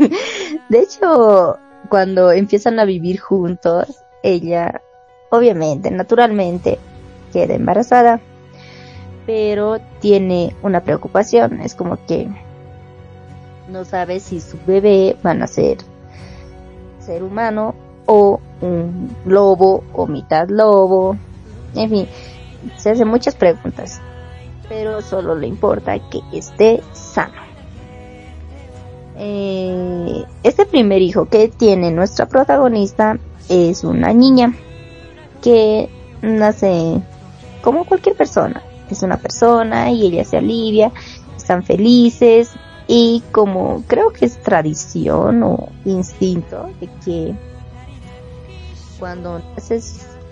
(laughs) de hecho, cuando empiezan a vivir juntos, ella obviamente, naturalmente, queda embarazada, pero tiene una preocupación, es como que no sabe si su bebé va a ser ser humano o un lobo o mitad lobo, en fin, se hace muchas preguntas, pero solo le importa que esté sano. Eh, este primer hijo que tiene nuestra protagonista es una niña que nace como cualquier persona. Es una persona y ella se alivia, están felices y como creo que es tradición o instinto de que cuando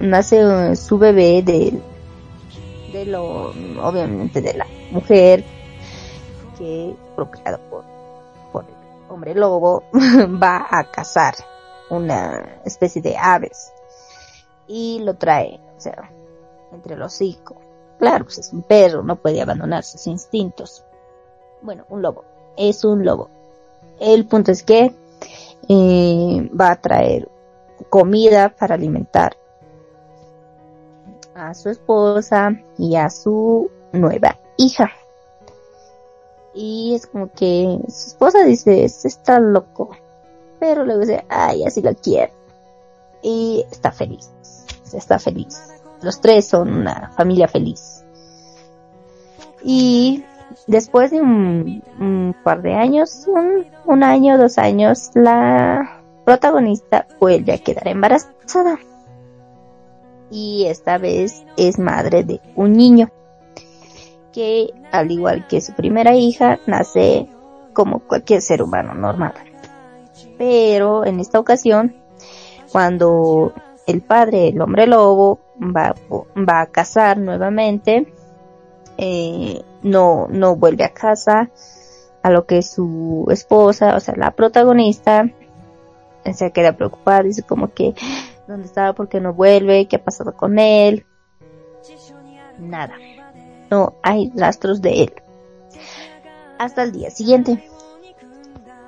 nace su bebé de, de lo, obviamente de la mujer que procreado por, por el hombre lobo (laughs) va a cazar una especie de aves y lo trae, o sea, entre los hijos. Claro, pues es un perro, no puede abandonar sus instintos. Bueno, un lobo, es un lobo. El punto es que eh, va a traer comida para alimentar a su esposa y a su nueva hija. Y es como que su esposa dice, este está loco. Pero luego dice, ay, así lo quiero. Y está feliz. Está feliz. Los tres son una familia feliz. Y después de un, par de años, un, un año, dos años, la protagonista vuelve a quedar embarazada. Y esta vez es madre de un niño que, al igual que su primera hija, nace como cualquier ser humano normal. Pero en esta ocasión, cuando el padre, el hombre lobo, va, va a cazar nuevamente, eh, no, no vuelve a casa, a lo que su esposa, o sea, la protagonista, se queda preocupada, dice como que, ¿dónde está? ¿Por qué no vuelve? ¿Qué ha pasado con él? Nada. No hay rastros de él. Hasta el día siguiente.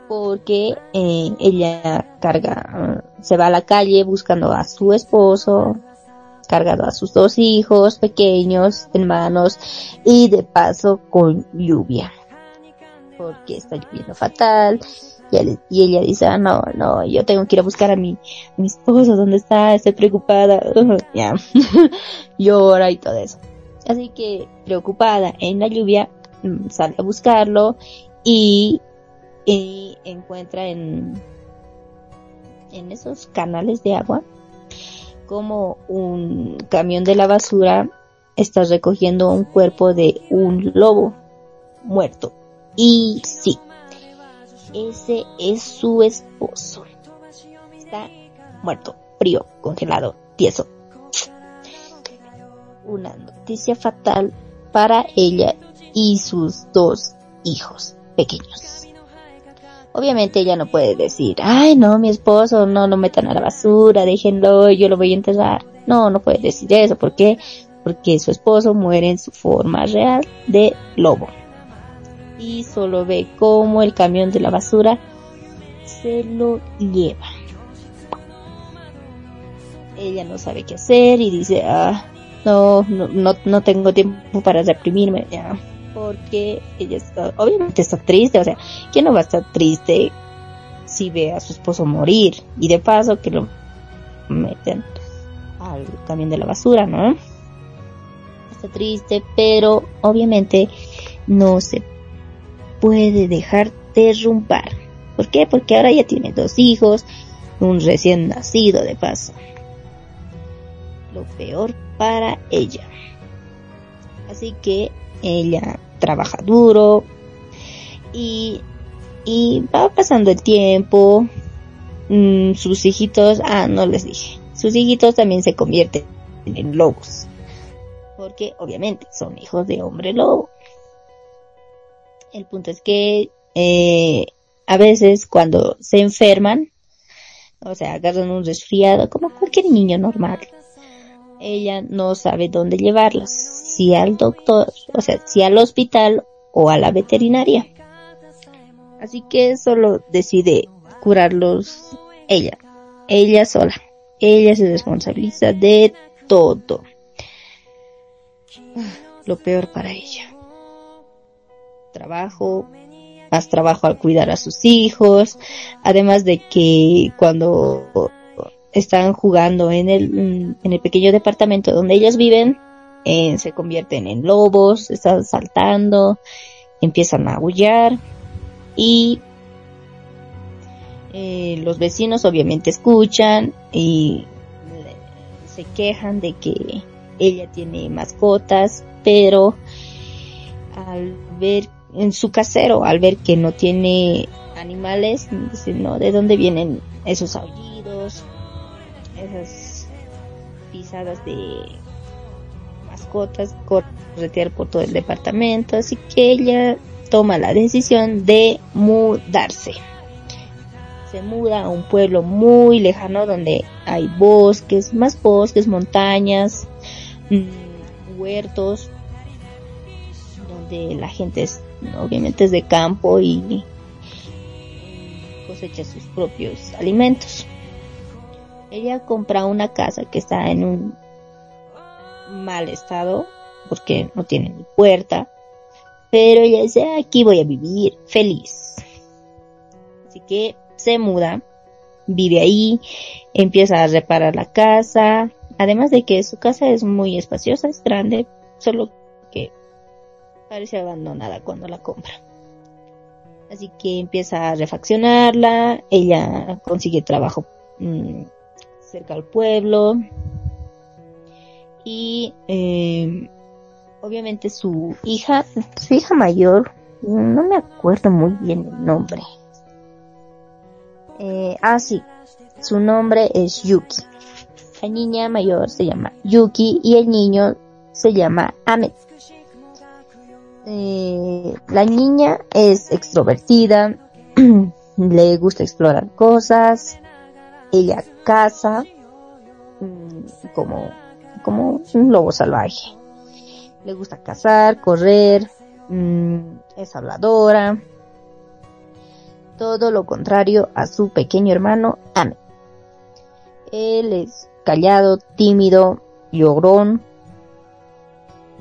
Porque eh, ella carga, se va a la calle buscando a su esposo, cargado a sus dos hijos pequeños, hermanos, y de paso con lluvia. Porque está lloviendo fatal y, ella dice, ah, no, no, yo tengo que ir a buscar a mi, mi esposo, ¿dónde está? Estoy preocupada, (laughs) ya, (laughs) llora y todo eso. Así que, preocupada en la lluvia, mm, sale a buscarlo y, y encuentra en, en esos canales de agua como un camión de la basura está recogiendo un cuerpo de un lobo muerto. Y sí, ese es su esposo. Está muerto, frío, congelado, tieso. Una noticia fatal para ella y sus dos hijos pequeños. Obviamente ella no puede decir, ay no, mi esposo, no lo metan a la basura, déjenlo, yo lo voy a enterrar. No, no puede decir eso. ¿Por qué? Porque su esposo muere en su forma real de lobo y solo ve cómo el camión de la basura se lo lleva. Ella no sabe qué hacer y dice, ah, no, no, no, tengo tiempo para reprimirme, ya, porque ella está, obviamente está triste, o sea, ¿quién no va a estar triste si ve a su esposo morir? Y de paso que lo meten al camión de la basura, ¿no? Está triste, pero obviamente no se puede dejar derrumbar. ¿Por qué? Porque ahora ya tiene dos hijos, un recién nacido de paso. Lo peor para ella. Así que ella trabaja duro y, y va pasando el tiempo. Mm, sus hijitos, ah, no les dije, sus hijitos también se convierten en lobos. Porque obviamente son hijos de hombre lobo. El punto es que eh, a veces cuando se enferman, o sea, agarran un resfriado como cualquier niño normal, ella no sabe dónde llevarlos, si al doctor, o sea, si al hospital o a la veterinaria. Así que solo decide curarlos ella, ella sola. ella se responsabiliza de todo. Lo peor para ella. Trabajo, más trabajo al cuidar a sus hijos, además de que cuando están jugando en el, en el pequeño departamento donde ellos viven, se convierten en lobos, están saltando, empiezan a aullar y eh, los vecinos obviamente escuchan y se quejan de que ella tiene mascotas, pero al ver en su casero, al ver que no tiene animales, dicen, no, ¿de dónde vienen esos aullidos? Esas pisadas de mascotas, corretear por todo el departamento, así que ella toma la decisión de mudarse. Se muda a un pueblo muy lejano donde hay bosques, más bosques, montañas, mm, huertos, donde la gente es obviamente es de campo y cosecha sus propios alimentos. Ella compra una casa que está en un mal estado porque no tiene ni puerta, pero ella dice aquí voy a vivir feliz. Así que se muda, vive ahí, empieza a reparar la casa, además de que su casa es muy espaciosa, es grande, solo que parece abandonada cuando la compra. Así que empieza a refaccionarla, ella consigue trabajo mm, cerca al pueblo y eh, obviamente su hija, su hija mayor, no me acuerdo muy bien el nombre. Eh, ah, sí, su nombre es Yuki. La niña mayor se llama Yuki y el niño se llama Ahmed. Eh, la niña es extrovertida, (clears throat) le gusta explorar cosas, ella caza mm, como, como un lobo salvaje. Le gusta cazar, correr, mm, es habladora. Todo lo contrario a su pequeño hermano Ame. Él es callado, tímido, llorón.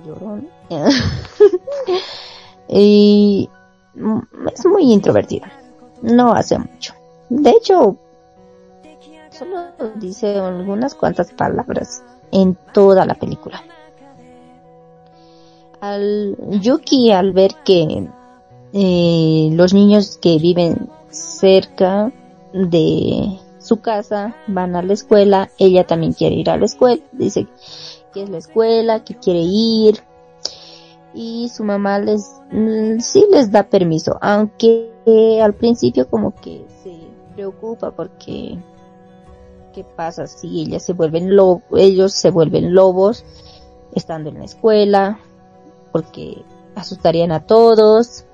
Llorón. (laughs) y es muy introvertido. No hace mucho. De hecho, solo dice algunas cuantas palabras en toda la película. Al Yuki al ver que eh, los niños que viven cerca de su casa van a la escuela, ella también quiere ir a la escuela, dice que es la escuela, que quiere ir, y su mamá les mm, sí les da permiso, aunque al principio como que se preocupa porque qué pasa si ellas se vuelven lobos, ellos se vuelven lobos estando en la escuela, porque asustarían a todos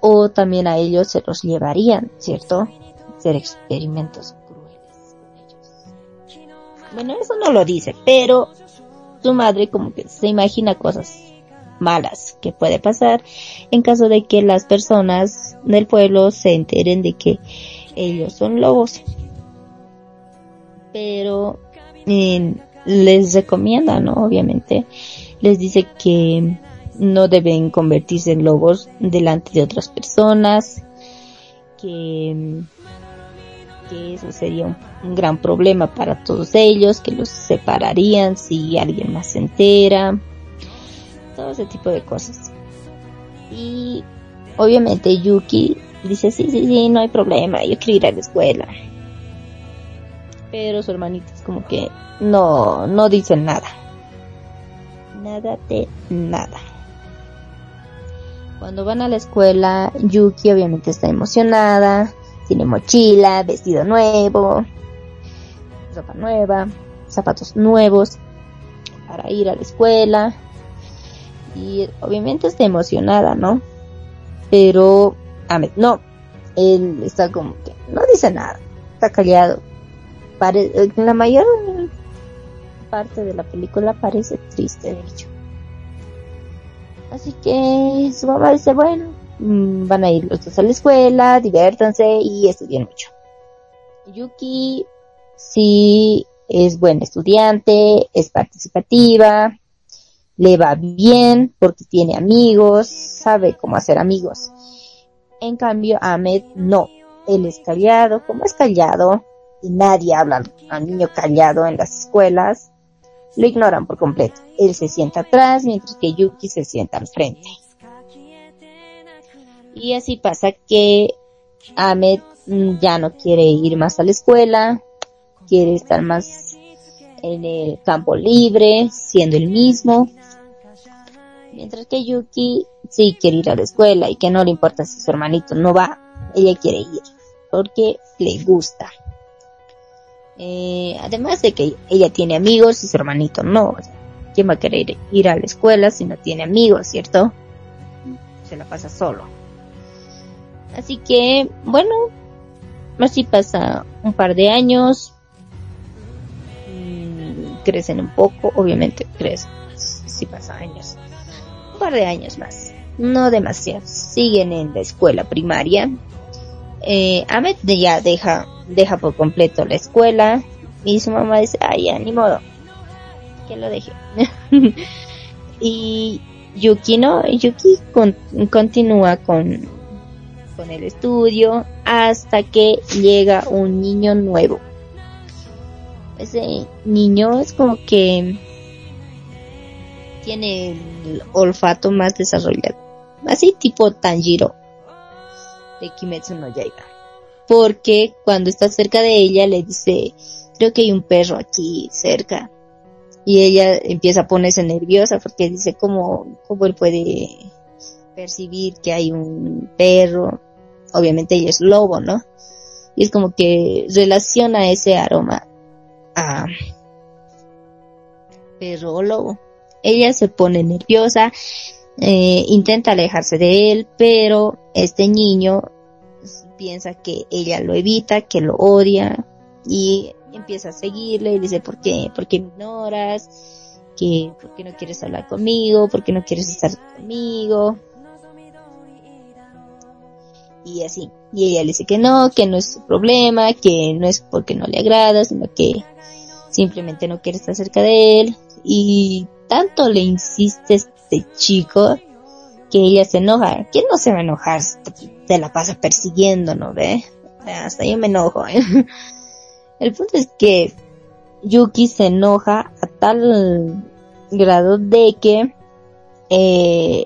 o también a ellos se los llevarían, ¿cierto? Hacer experimentos crueles con ellos. Bueno, eso no lo dice, pero su madre como que se imagina cosas malas que puede pasar en caso de que las personas del pueblo se enteren de que ellos son lobos. Pero eh, les recomienda, ¿no? Obviamente, les dice que no deben convertirse en lobos delante de otras personas, que, que eso sería un, gran problema para todos ellos, que los separarían si alguien más se entera, todo ese tipo de cosas. Y obviamente Yuki dice, sí, sí, sí, no hay problema, yo quiero ir a la escuela. Pero su hermanita es como que no, no dicen nada. Nada de nada. Cuando van a la escuela, Yuki obviamente está emocionada, tiene mochila, vestido nuevo, ropa nueva, zapatos nuevos para ir a la escuela y obviamente está emocionada, ¿no? Pero Ahmed no, él está como que no dice nada, está callado. Pare la mayor parte de la película parece triste, de hecho. Así que su mamá dice, bueno, mmm, van a ir los dos a la escuela, diviértanse y estudien mucho. Yuki sí es buena estudiante, es participativa, le va bien porque tiene amigos, sabe cómo hacer amigos. En cambio, Ahmed no, él es callado, como es callado y nadie habla al niño callado en las escuelas, lo ignoran por completo. Él se sienta atrás mientras que Yuki se sienta al frente. Y así pasa que Ahmed mm, ya no quiere ir más a la escuela, quiere estar más en el campo libre, siendo el mismo. Mientras que Yuki sí quiere ir a la escuela y que no le importa si su hermanito no va, ella quiere ir porque le gusta. Eh, además de que ella tiene amigos y su hermanito no. ¿Quién va a querer ir a la escuela si no tiene amigos, cierto? Se la pasa solo. Así que, bueno, así pasa un par de años. Mm, crecen un poco, obviamente crecen. Si pasa años. Un par de años más. No demasiado. Siguen en la escuela primaria. Eh, Ahmed ya deja, deja por completo la escuela. Y su mamá dice, ay, ya, ni modo. Que lo deje. (laughs) y Yuki no, Yuki continúa con, con el estudio hasta que llega un niño nuevo. Ese niño es como que tiene el olfato más desarrollado. Así tipo Tanjiro de Kimetsu no Yaiba. Porque cuando está cerca de ella le dice, creo que hay un perro aquí cerca. Y ella empieza a ponerse nerviosa porque dice cómo, cómo él puede percibir que hay un perro obviamente ella es lobo, ¿no? Y es como que relaciona ese aroma a perro o lobo. Ella se pone nerviosa, eh, intenta alejarse de él, pero este niño piensa que ella lo evita, que lo odia y empieza a seguirle y dice, ¿por qué? ¿Por qué me ignoras? ¿Que, ¿Por qué no quieres hablar conmigo? ¿Por qué no quieres estar conmigo? y así. Y ella le dice que no, que no es su problema, que no es porque no le agrada, sino que simplemente no quiere estar cerca de él. Y tanto le insiste este chico que ella se enoja. ¿Quién no se va a enojar? Te la pasa persiguiendo, ¿no ve? Hasta yo me enojo. ¿eh? (laughs) El punto es que Yuki se enoja a tal grado de que eh,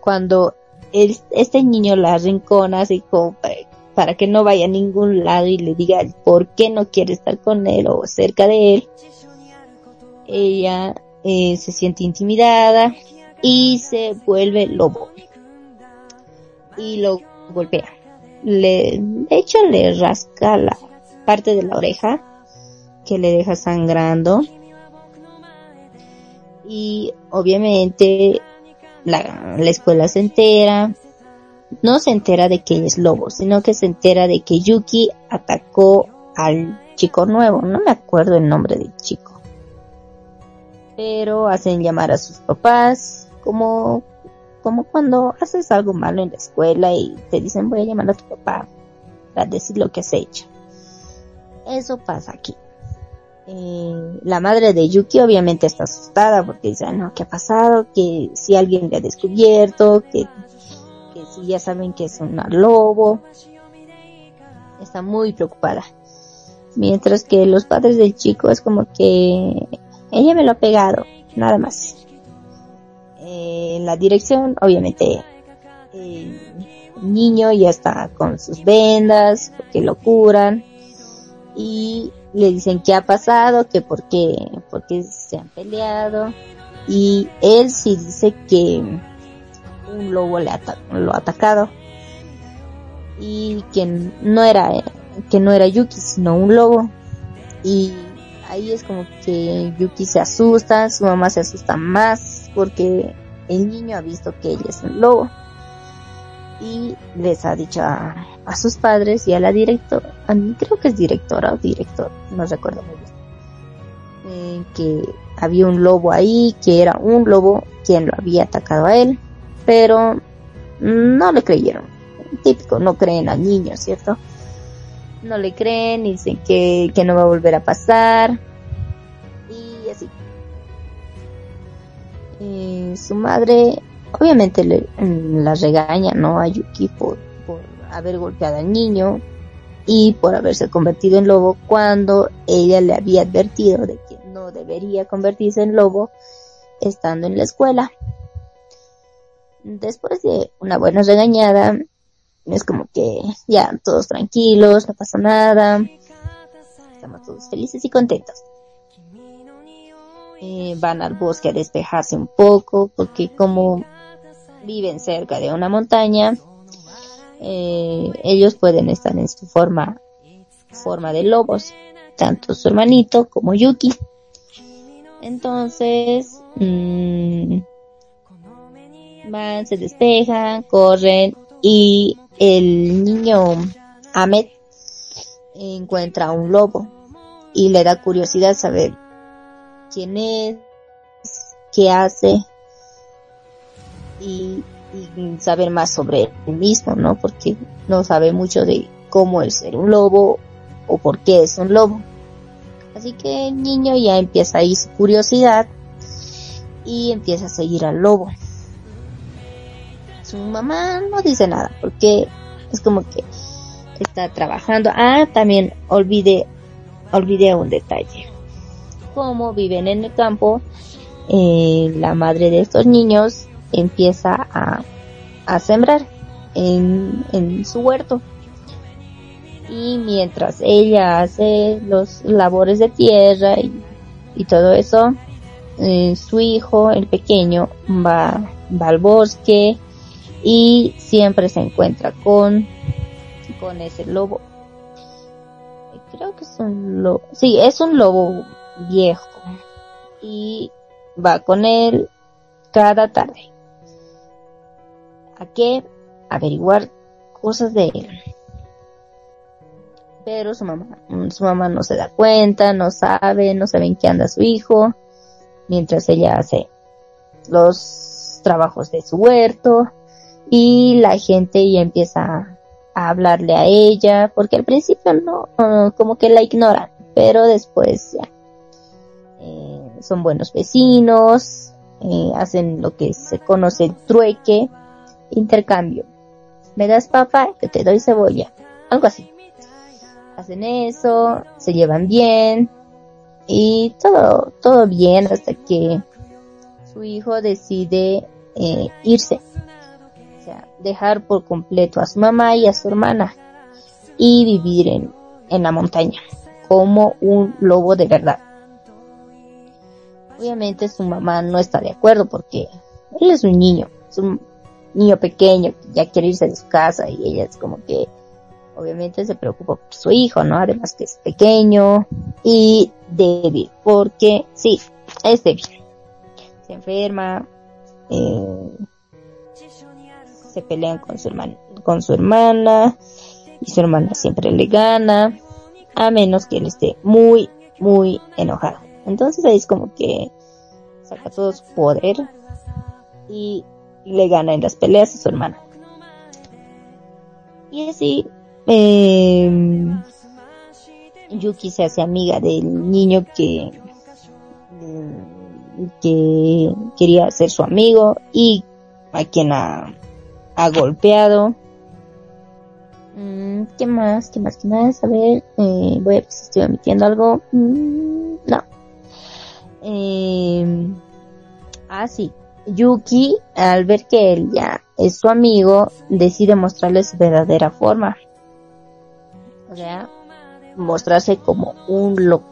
cuando este niño la rincona así como para, que no vaya a ningún lado y le diga por qué no quiere estar con él o cerca de él. Ella eh, se siente intimidada y se vuelve lobo. Y lo golpea. Le, de hecho le rasca la parte de la oreja que le deja sangrando. Y obviamente la, escuela se entera, no se entera de que es lobo, sino que se entera de que Yuki atacó al chico nuevo, no me acuerdo el nombre del chico. Pero hacen llamar a sus papás, como, como cuando haces algo malo en la escuela y te dicen voy a llamar a tu papá para decir lo que has hecho. Eso pasa aquí. Eh, la madre de Yuki obviamente está asustada porque dice, ah, no, ¿qué ha pasado? Que si alguien le ha descubierto, que, que si ya saben que es un lobo. Está muy preocupada. Mientras que los padres del chico es como que ella me lo ha pegado, nada más. Eh, en la dirección, obviamente, el niño ya está con sus vendas, porque lo curan. Y le dicen qué ha pasado, que por qué, porque se han peleado. Y él sí dice que un lobo le lo ha atacado. Y que no era, que no era Yuki, sino un lobo. Y ahí es como que Yuki se asusta, su mamá se asusta más porque el niño ha visto que ella es un lobo y les ha dicho a, sus padres y a la directora, creo que es directora o director, no recuerdo muy bien, eh, que había un lobo ahí, que era un lobo quien lo había atacado a él, pero no le creyeron. Típico, no creen al niño, ¿cierto? No le creen, dicen que, que no va a volver a pasar. Su madre obviamente le, la regaña, ¿no? A Yuki por, por haber golpeado al niño y por haberse convertido en lobo cuando ella le había advertido de que no debería convertirse en lobo estando en la escuela. Después de una buena regañada, es como que ya todos tranquilos, no pasa nada, estamos todos felices y contentos. Eh, van al bosque a despejarse un poco porque como viven cerca de una montaña, eh, ellos pueden estar en su forma, forma de lobos, tanto su hermanito como Yuki. Entonces, mmm, van, se despejan, corren y el niño Ahmed encuentra un lobo y le da curiosidad saber quién es, qué hace y, saber más sobre él mismo, ¿no? Porque no sabe mucho de cómo es ser un lobo o por qué es un lobo. Así que el niño ya empieza ahí su curiosidad y empieza a seguir al lobo. Su mamá no dice nada porque es como que está trabajando. Ah, también olvidé, olvidé un detalle. Como viven en el campo, eh, la madre de estos niños empieza a, a sembrar en, en su huerto. Y mientras ella hace los labores de tierra y, y todo eso, eh, su hijo, el pequeño, va, va al bosque y siempre se encuentra con, con ese lobo. Creo que es un lobo, sí, es un lobo viejo. Y va con él cada tarde. A qué averiguar cosas de él. Pero su mamá, su mamá no se da cuenta, no sabe, no sabe en qué anda su hijo, mientras ella hace los trabajos de su huerto. Y la gente ya empieza a hablarle a ella, porque al principio no, como que la ignoran, pero después ya eh, son buenos vecinos, eh, hacen lo que se conoce el trueque, intercambio. Me das papa, que te doy cebolla. Algo así. Hacen eso, se llevan bien y todo, todo bien hasta que su hijo decide eh, irse. O sea, dejar por completo a su mamá y a su hermana y vivir en, en la montaña como un lobo de verdad. Obviamente su mamá no está de acuerdo porque él es un niño, es un niño pequeño que ya quiere irse de su casa y ella es como que obviamente se preocupa por su hijo, ¿no? Además que es pequeño y débil, porque sí, es débil. Se enferma, eh, se pelean con su con su hermana y su hermana siempre le gana, a menos que él esté muy, muy enojado. Entonces ahí es como que saca todo su poder y le gana en las peleas a su hermana. Y así, eh, Yuki se hace amiga del niño que, que quería ser su amigo y a quien ha, ha golpeado. Mm, ¿Qué más? ¿Qué más? ¿Qué más? A ver, eh, voy a ver si estoy omitiendo algo. Mm. Eh, ah, sí. Yuki, al ver que él ya es su amigo, decide mostrarle su verdadera forma. O sea, mostrarse como un loco.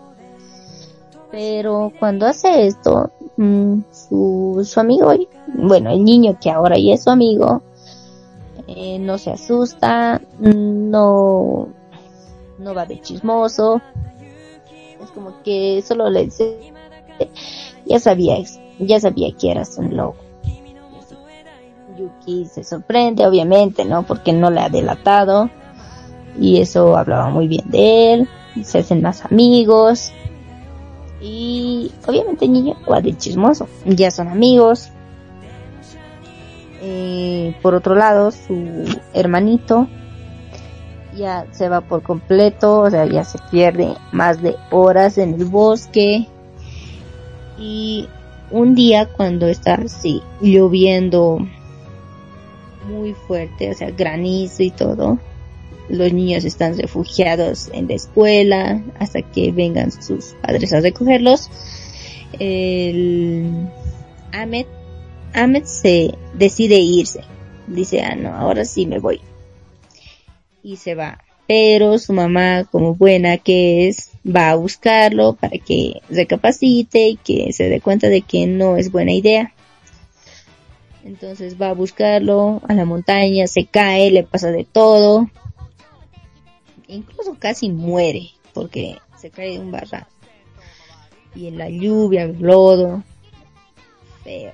Pero cuando hace esto, mm, su, su amigo, bueno, el niño que ahora ya es su amigo, eh, no se asusta, no, no va de chismoso. Es como que solo le dice, (laughs) ya sabía ya sabía que eras un lobo. Yuki se sorprende, obviamente, ¿no? Porque no le ha delatado. Y eso hablaba muy bien de él. Se hacen más amigos. Y obviamente niño de chismoso. Ya son amigos. Eh, por otro lado, su hermanito ya se va por completo, o sea, ya se pierde más de horas en el bosque. Y un día cuando está así lloviendo muy fuerte, o sea, granizo y todo, los niños están refugiados en la escuela hasta que vengan sus padres a recogerlos. El Ahmed, Ahmed se decide irse. Dice, ah, no, ahora sí me voy. Y se va. Pero su mamá, como buena que es, va a buscarlo para que recapacite y que se dé cuenta de que no es buena idea. Entonces va a buscarlo a la montaña, se cae, le pasa de todo, incluso casi muere porque se cae de un barranco. Y en la lluvia, el lodo, feo.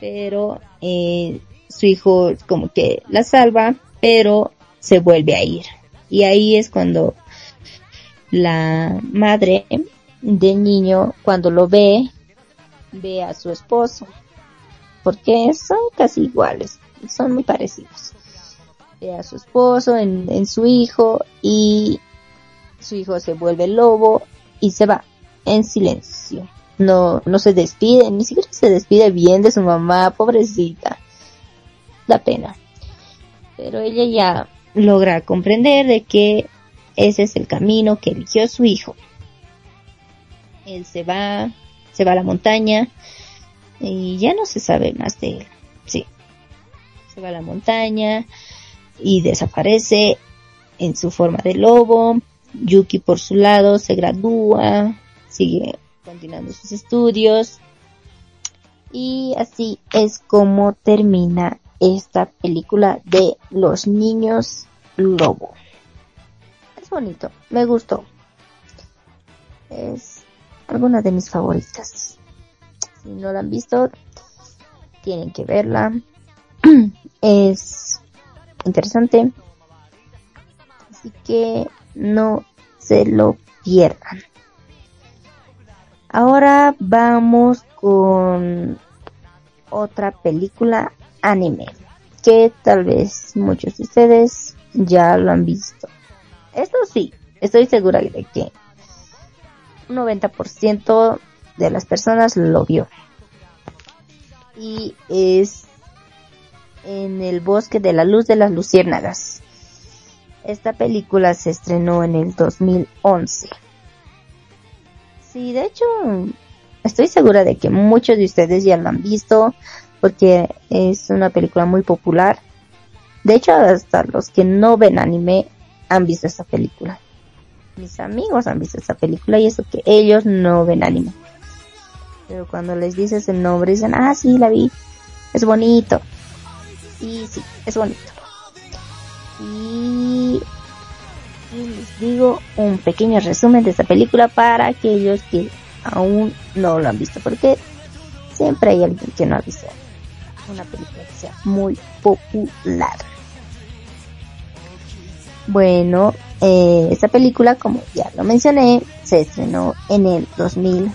Pero eh, su hijo como que la salva, pero se vuelve a ir. Y ahí es cuando la madre del niño, cuando lo ve, ve a su esposo. Porque son casi iguales, son muy parecidos a su esposo, en, su hijo y su hijo se vuelve lobo y se va en silencio. No, no se despide, ni siquiera se despide bien de su mamá, pobrecita. Da pena. Pero ella ya logra comprender de que ese es el camino que eligió su hijo. Él se va, se va a la montaña y ya no se sabe más de él. Sí. Se va a la montaña, y desaparece en su forma de lobo. Yuki por su lado se gradúa, sigue continuando sus estudios y así es como termina esta película de los niños lobo. Bonito, me gustó. Es alguna de mis favoritas. Si no la han visto, tienen que verla. (clears throat) Es interesante. Así que no se lo pierdan. Ahora vamos con otra película anime que tal vez muchos de ustedes ya lo han visto. Esto sí, estoy segura de que un 90% de las personas lo vio. Y es en el bosque de la luz de las luciérnagas. Esta película se estrenó en el 2011. Sí, de hecho, estoy segura de que muchos de ustedes ya la han visto porque es una película muy popular. De hecho, hasta los que no ven anime han visto esta película. Mis amigos han visto esta película y eso que ellos no ven anime. Pero cuando les dices el nombre dicen, ah, sí, la vi. Es bonito. Y sí, es bonito. Y, les digo un pequeño resumen de esta película para aquellos que aún no lo han visto, porque siempre hay alguien que no ha visto una película que sea muy popular. Bueno, eh, esta película, como ya lo mencioné, se estrenó en el 2011.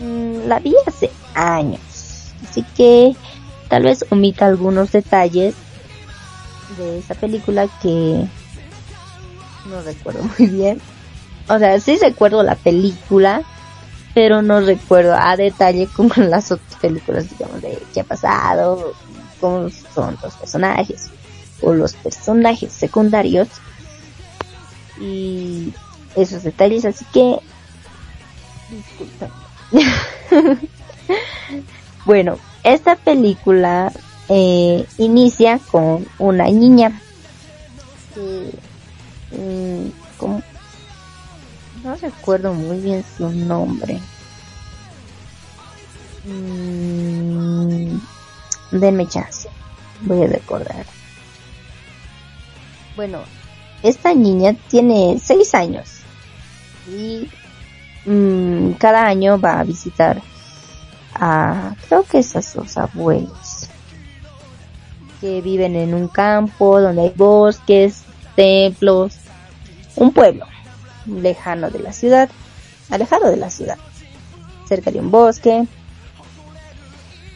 Mm, la vi hace años, así que tal vez omita algunos detalles de esa película que no recuerdo (laughs) muy bien. O sea, sí recuerdo la película, pero no recuerdo a detalle como (laughs) las otras películas, digamos, de qué ha pasado, cómo son los personajes o los personajes secundarios y esos detalles, así que disculpen. (laughs) bueno, esta película eh, inicia con una niña mm, no recuerdo muy bien su nombre. Mm, denme chance, voy a recordar. Bueno, esta niña tiene seis años y mm, cada año va a visitar a, creo que es a sus abuelos, que viven en un campo donde hay bosques, templos, un pueblo lejano de la ciudad, alejado de la ciudad, cerca de un bosque.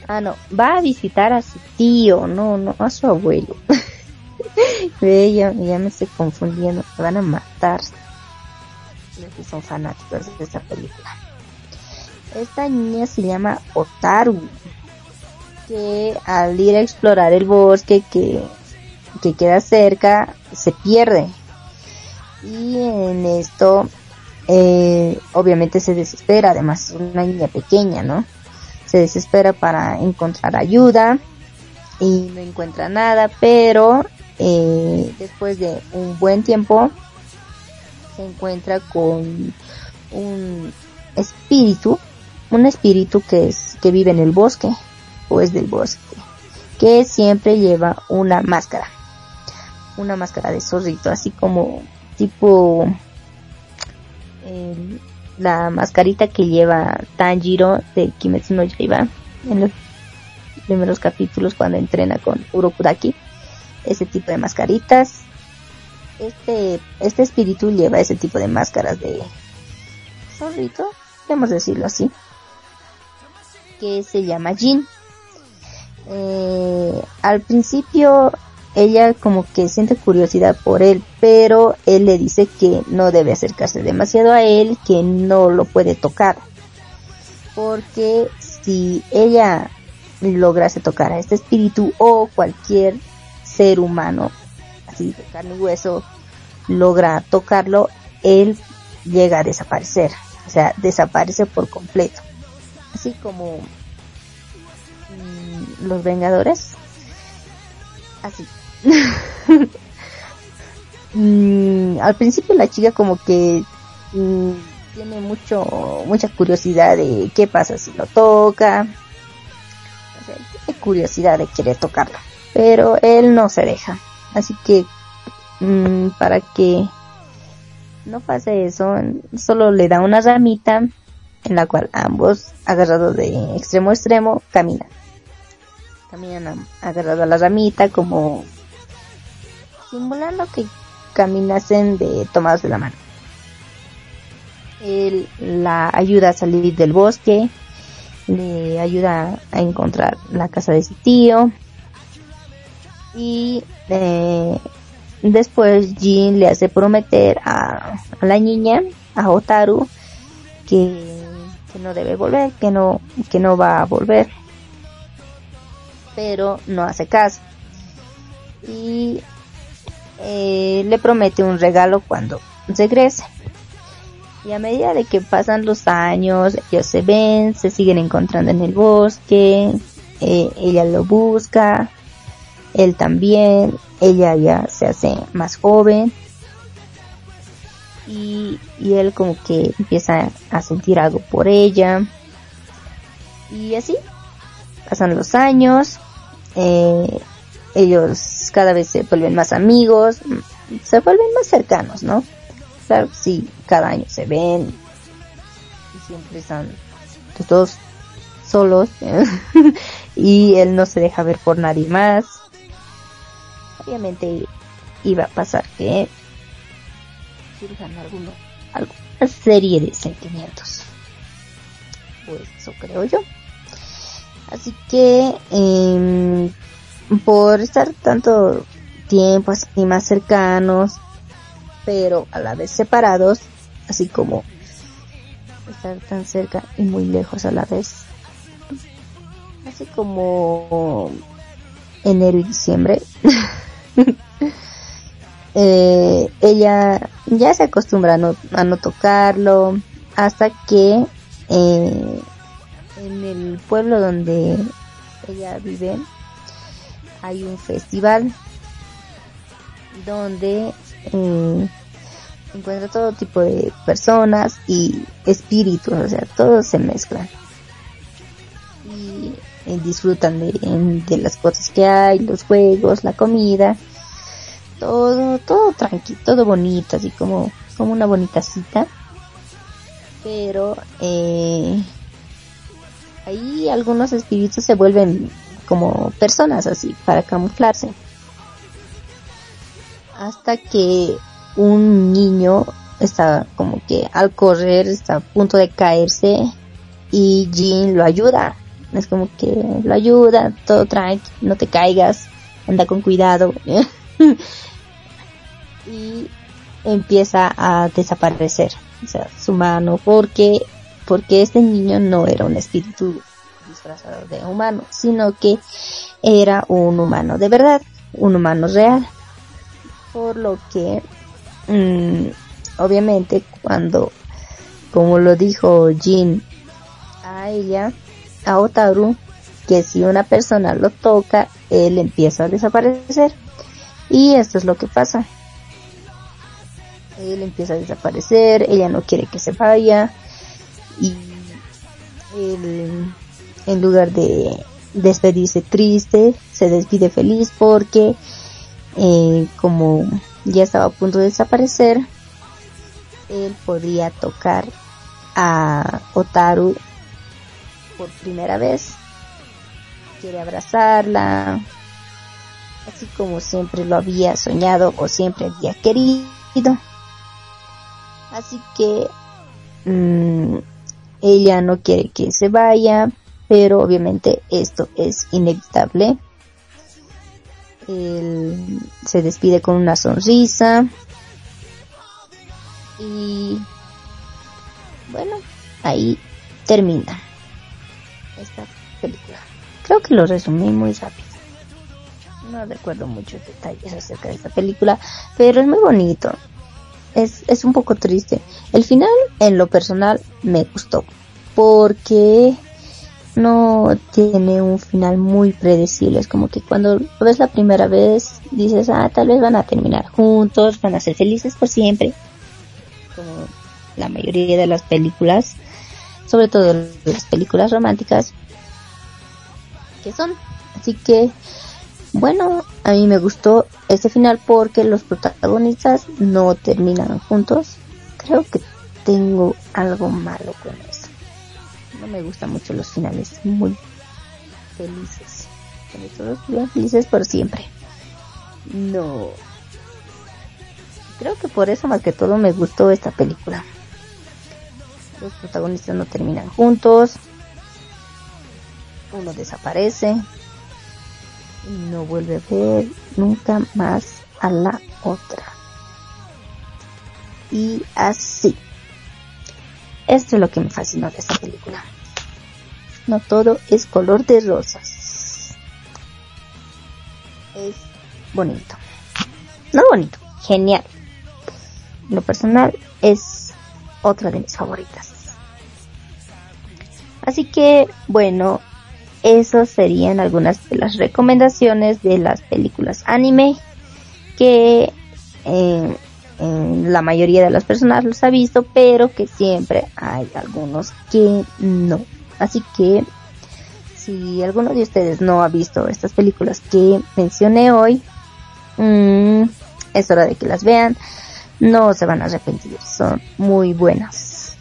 Ah, no, va a visitar a su tío, no, no, a su abuelo. (laughs) ya, ya me estoy confundiendo, me van a matar. Son fanáticos de esta película. Esta niña se llama Otaru, que al ir a explorar el bosque que, que queda cerca, se pierde. Y en esto, eh, obviamente se desespera, además es una niña pequeña, ¿no? Se desespera para encontrar ayuda y no encuentra nada, pero eh, después de un buen tiempo se encuentra con un espíritu, un espíritu que es que vive en el bosque o es del bosque, que siempre lleva una máscara, una máscara de zorrito, así como tipo eh, la mascarita que lleva Tanjiro de Kimetsu no Yaiba en los primeros capítulos cuando entrena con Urokuraki ese tipo de mascaritas este este espíritu lleva ese tipo de máscaras de zorrito podemos decirlo así que se llama Jin eh, al principio ella como que siente curiosidad por él, pero él le dice que no debe acercarse demasiado a él, que no lo puede tocar. Porque si ella lograse tocar a este espíritu o cualquier ser humano, así de carne y hueso, logra tocarlo, él llega a desaparecer. O sea, desaparece por completo. Así como mmm, los Vengadores. Así. (laughs) mm, al principio la chica como que mm, tiene mucho mucha curiosidad de qué pasa si lo toca. Tiene curiosidad de querer tocarlo, pero él no se deja. Así que mm, para que no pase eso, solo le da una ramita en la cual ambos, agarrados de extremo a extremo, caminan. Caminan agarrados a la ramita como simulando que caminasen de tomados de la mano. Él la ayuda a salir del bosque, le ayuda a encontrar la casa de su tío y eh, después Jin le hace prometer a, la niña, a Otaru, que, que no debe volver, que no, que no va a volver, pero no hace caso. Y eh, le promete un regalo cuando regrese. Y a medida de que pasan los años, ellos se ven, se siguen encontrando en el bosque, eh, ella lo busca, él también, ella ya se hace más joven y, y él como que empieza a sentir algo por ella y así pasan los años, eh, ellos cada vez se vuelven más amigos, se vuelven más cercanos, ¿no? Claro, sí, cada año se ven y siempre están todos solos (laughs) y él no se deja ver por nadie más. Obviamente iba a pasar que surjan alguno, alguna serie de sentimientos. Pues eso creo yo. Así que eh, por estar tanto tiempo así más cercanos, pero a la vez separados, así como estar tan cerca y muy lejos a la vez. Así como enero y diciembre. (laughs) (laughs) eh, ella ya se acostumbra a no, a no tocarlo hasta que eh, en el pueblo donde ella vive hay un festival donde eh, encuentra todo tipo de personas y espíritus, o sea, todos se mezclan y eh, disfrutan de, de, las cosas que hay, los juegos, la comida, todo, todo tranquilo, todo bonito, así como, como una bonita cita, pero eh, ahí algunos espíritus se vuelven como personas así para camuflarse. Hasta que un niño está como que al correr está a punto de caerse y Jean lo ayuda es como que lo ayuda todo tranqui no te caigas anda con cuidado (laughs) y empieza a desaparecer o sea su mano porque porque este niño no era un espíritu disfrazado de humano, sino que era un humano de verdad, un humano real. Por lo que, mm, obviamente, cuando, como lo dijo Jin a ella, a Otaru, que si una persona lo toca, él empieza a desaparecer. Y esto es lo que pasa. Él empieza a desaparecer, ella no quiere que se vaya y él, en lugar de despedirse triste, se despide feliz porque eh, como ya estaba a punto de desaparecer, él podría tocar a Otaru por primera vez. Quiere abrazarla, así como siempre lo había soñado o siempre había querido. Así que mmm, ella no quiere que se vaya, pero obviamente esto es inevitable. Él se despide con una sonrisa y bueno, ahí termina esta película. Creo que lo resumí muy rápido. No recuerdo muchos detalles acerca de esta película, pero es muy bonito. Es, es un poco triste. El final, en lo personal, me gustó. Porque no tiene un final muy predecible. Es como que cuando lo ves la primera vez, dices, ah, tal vez van a terminar juntos, van a ser felices por siempre. Como la mayoría de las películas, sobre todo las películas románticas, que son. Así que, bueno, a mí me gustó este final porque los protagonistas no terminan juntos. Creo que tengo algo malo con eso. No me gustan mucho los finales muy felices. Todos bien felices por siempre. No. Creo que por eso más que todo me gustó esta película. Los protagonistas no terminan juntos. Uno desaparece. Y no vuelve a ver nunca más a la otra. Y así. Esto es lo que me fascinó de esta película. No todo es color de rosas. Es bonito. No bonito, genial. Lo personal es otra de mis favoritas. Así que, bueno, esas serían algunas de las recomendaciones de las películas anime que eh, la mayoría de las personas los ha visto, pero que siempre hay algunos que no. Así que si alguno de ustedes no ha visto estas películas que mencioné hoy, mmm, es hora de que las vean. No se van a arrepentir, son muy buenas.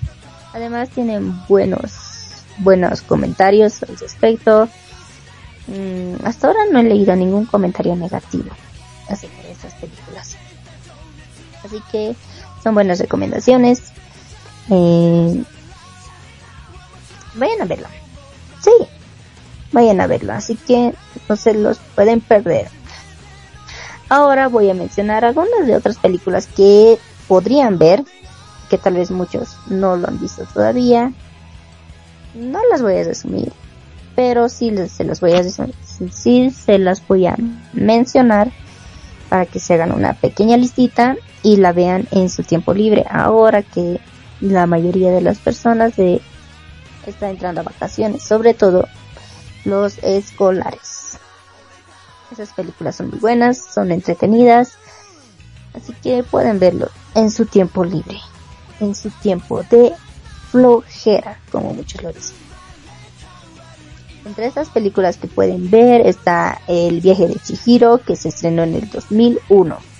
Además tienen buenos, buenos comentarios al respecto. Mm, hasta ahora no he leído ningún comentario negativo acerca de estas películas. Así que son buenas recomendaciones. Eh, vayan a verlo. Sí, vayan a verlo. Así que no se los pueden perder. Ahora voy a mencionar algunas de otras películas que podrían ver, que tal vez muchos no lo han visto todavía. No las voy a resumir, pero sí se las voy a sí se las voy a mencionar para que se hagan una pequeña listita y la vean en su tiempo libre ahora que la mayoría de las personas de, está entrando a vacaciones, sobre todo los escolares. Esas películas son muy buenas, son entretenidas, así que pueden verlo en su tiempo libre, en su tiempo de flojera, como muchos lo dicen. Entre estas películas que pueden ver está El viaje de Chihiro, que se estrenó en el 2001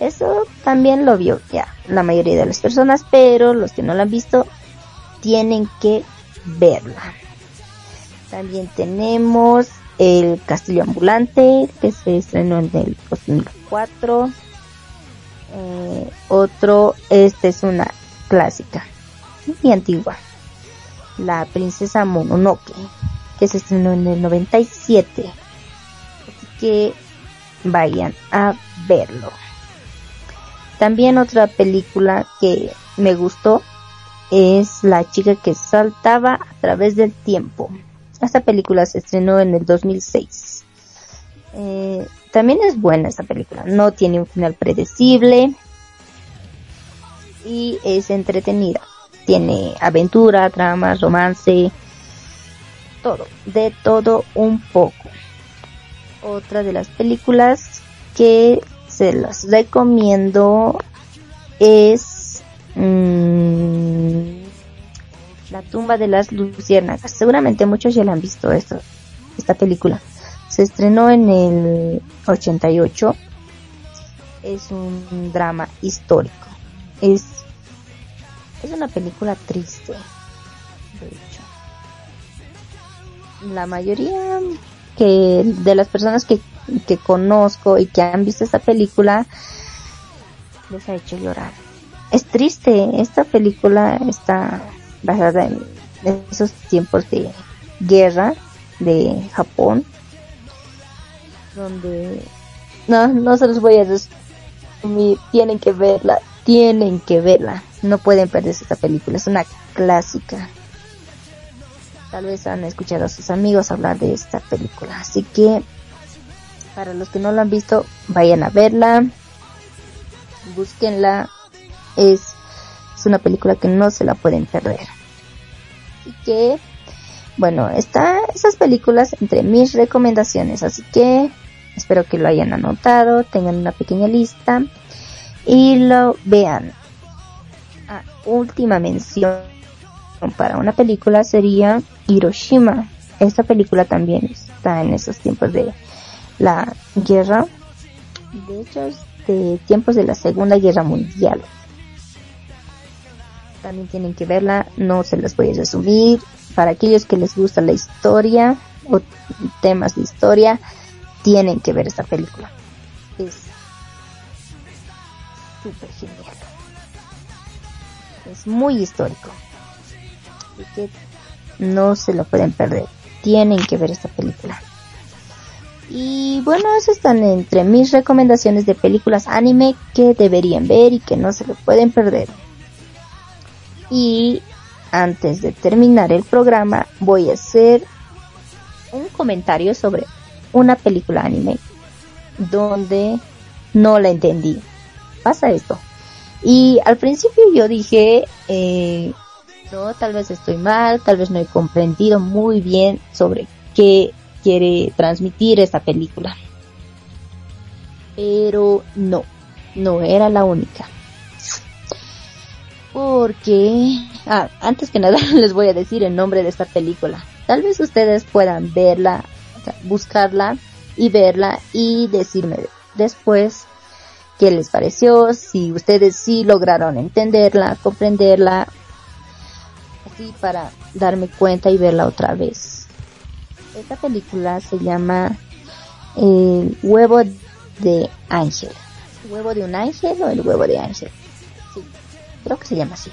eso también lo vio ya la mayoría de las personas, pero los que no lo han visto tienen que verla. También tenemos El Castillo Ambulante, que se estrenó en el 2004. Eh, otro, esta es una clásica y antigua. La Princesa Mononoke, que se estrenó en el 97. Así que vayan a verlo. También otra película que me gustó es La chica que saltaba a través del tiempo. Esta película se estrenó en el 2006. Eh, también es buena esta película, no tiene un final predecible y es entretenida. Tiene aventura, drama, romance, todo, de todo un poco. Otra de las películas que se las recomiendo es mmm, La tumba de las luciérnagas. Seguramente muchos ya la han visto esto, esta película. Se estrenó en el 88. Es un drama histórico. Es es una película triste. La mayoría que de las personas que, que conozco y que han visto esta película les ha hecho llorar. Es triste, esta película está basada en esos tiempos de guerra de Japón, donde no, no se los voy a resumir, tienen que verla, tienen que verla, no pueden perderse esta película, es una clásica. Tal vez han escuchado a sus amigos hablar de esta película, así que para los que no lo han visto, vayan a verla, búsquenla, es, es una película que no se la pueden perder. Así que, bueno, están esas películas entre mis recomendaciones, así que espero que lo hayan anotado, tengan una pequeña lista y lo vean. Ah, última mención para una película sería Hiroshima. Esta película también está en esos tiempos de la guerra. De hecho, de tiempos de la Segunda Guerra Mundial. También tienen que verla, no se las voy a resumir. Para aquellos que les gusta la historia o temas de historia, tienen que ver esta película. Es súper genial. Es muy histórico. Que no se lo pueden perder. Tienen que ver esta película. Y bueno, esas están entre mis recomendaciones de películas anime que deberían ver y que no se lo pueden perder. Y antes de terminar el programa voy a hacer un comentario sobre una película anime donde no la entendí. Pasa esto. Y al principio yo dije, eh, no, tal vez estoy mal, tal vez no he comprendido muy bien sobre qué quiere transmitir esta película. Pero no, no era la única. Porque, ah, antes que nada (laughs) les voy a decir el nombre de esta película. Tal vez ustedes puedan verla, buscarla y verla y decirme después qué les pareció, si ustedes sí lograron entenderla, comprenderla, así para darme cuenta y verla otra vez. Esta película se llama El huevo de ángel. ¿Huevo de un ángel o el huevo de ángel? Creo que se llama así.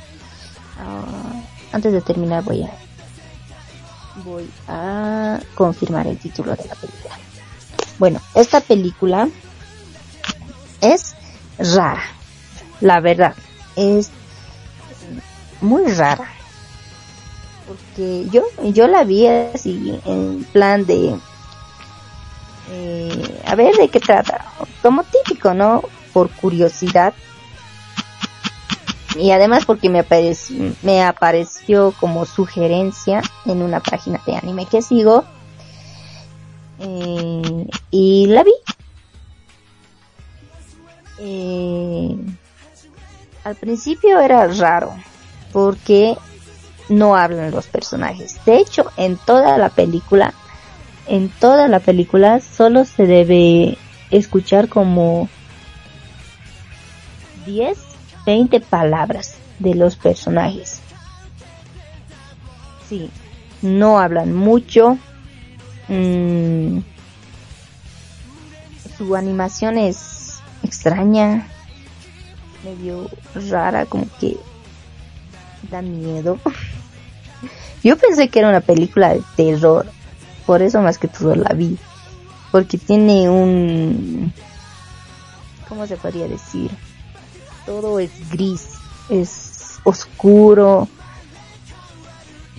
Ah, antes de terminar voy a voy a confirmar el título de la película. Bueno, esta película es rara, la verdad, es muy rara. Porque yo yo la vi así en plan de eh, a ver de qué trata. Como típico no por curiosidad y además porque me apareció, me apareció como sugerencia en una página de anime que sigo eh, y la vi eh, al principio era raro porque no hablan los personajes. De hecho, en toda la película, en toda la película solo se debe escuchar como 10, 20 palabras de los personajes. Sí, no hablan mucho. Mm, su animación es extraña, medio rara, como que da miedo. (laughs) Yo pensé que era una película de terror, por eso más que todo la vi, porque tiene un, ¿cómo se podría decir? Todo es gris, es oscuro,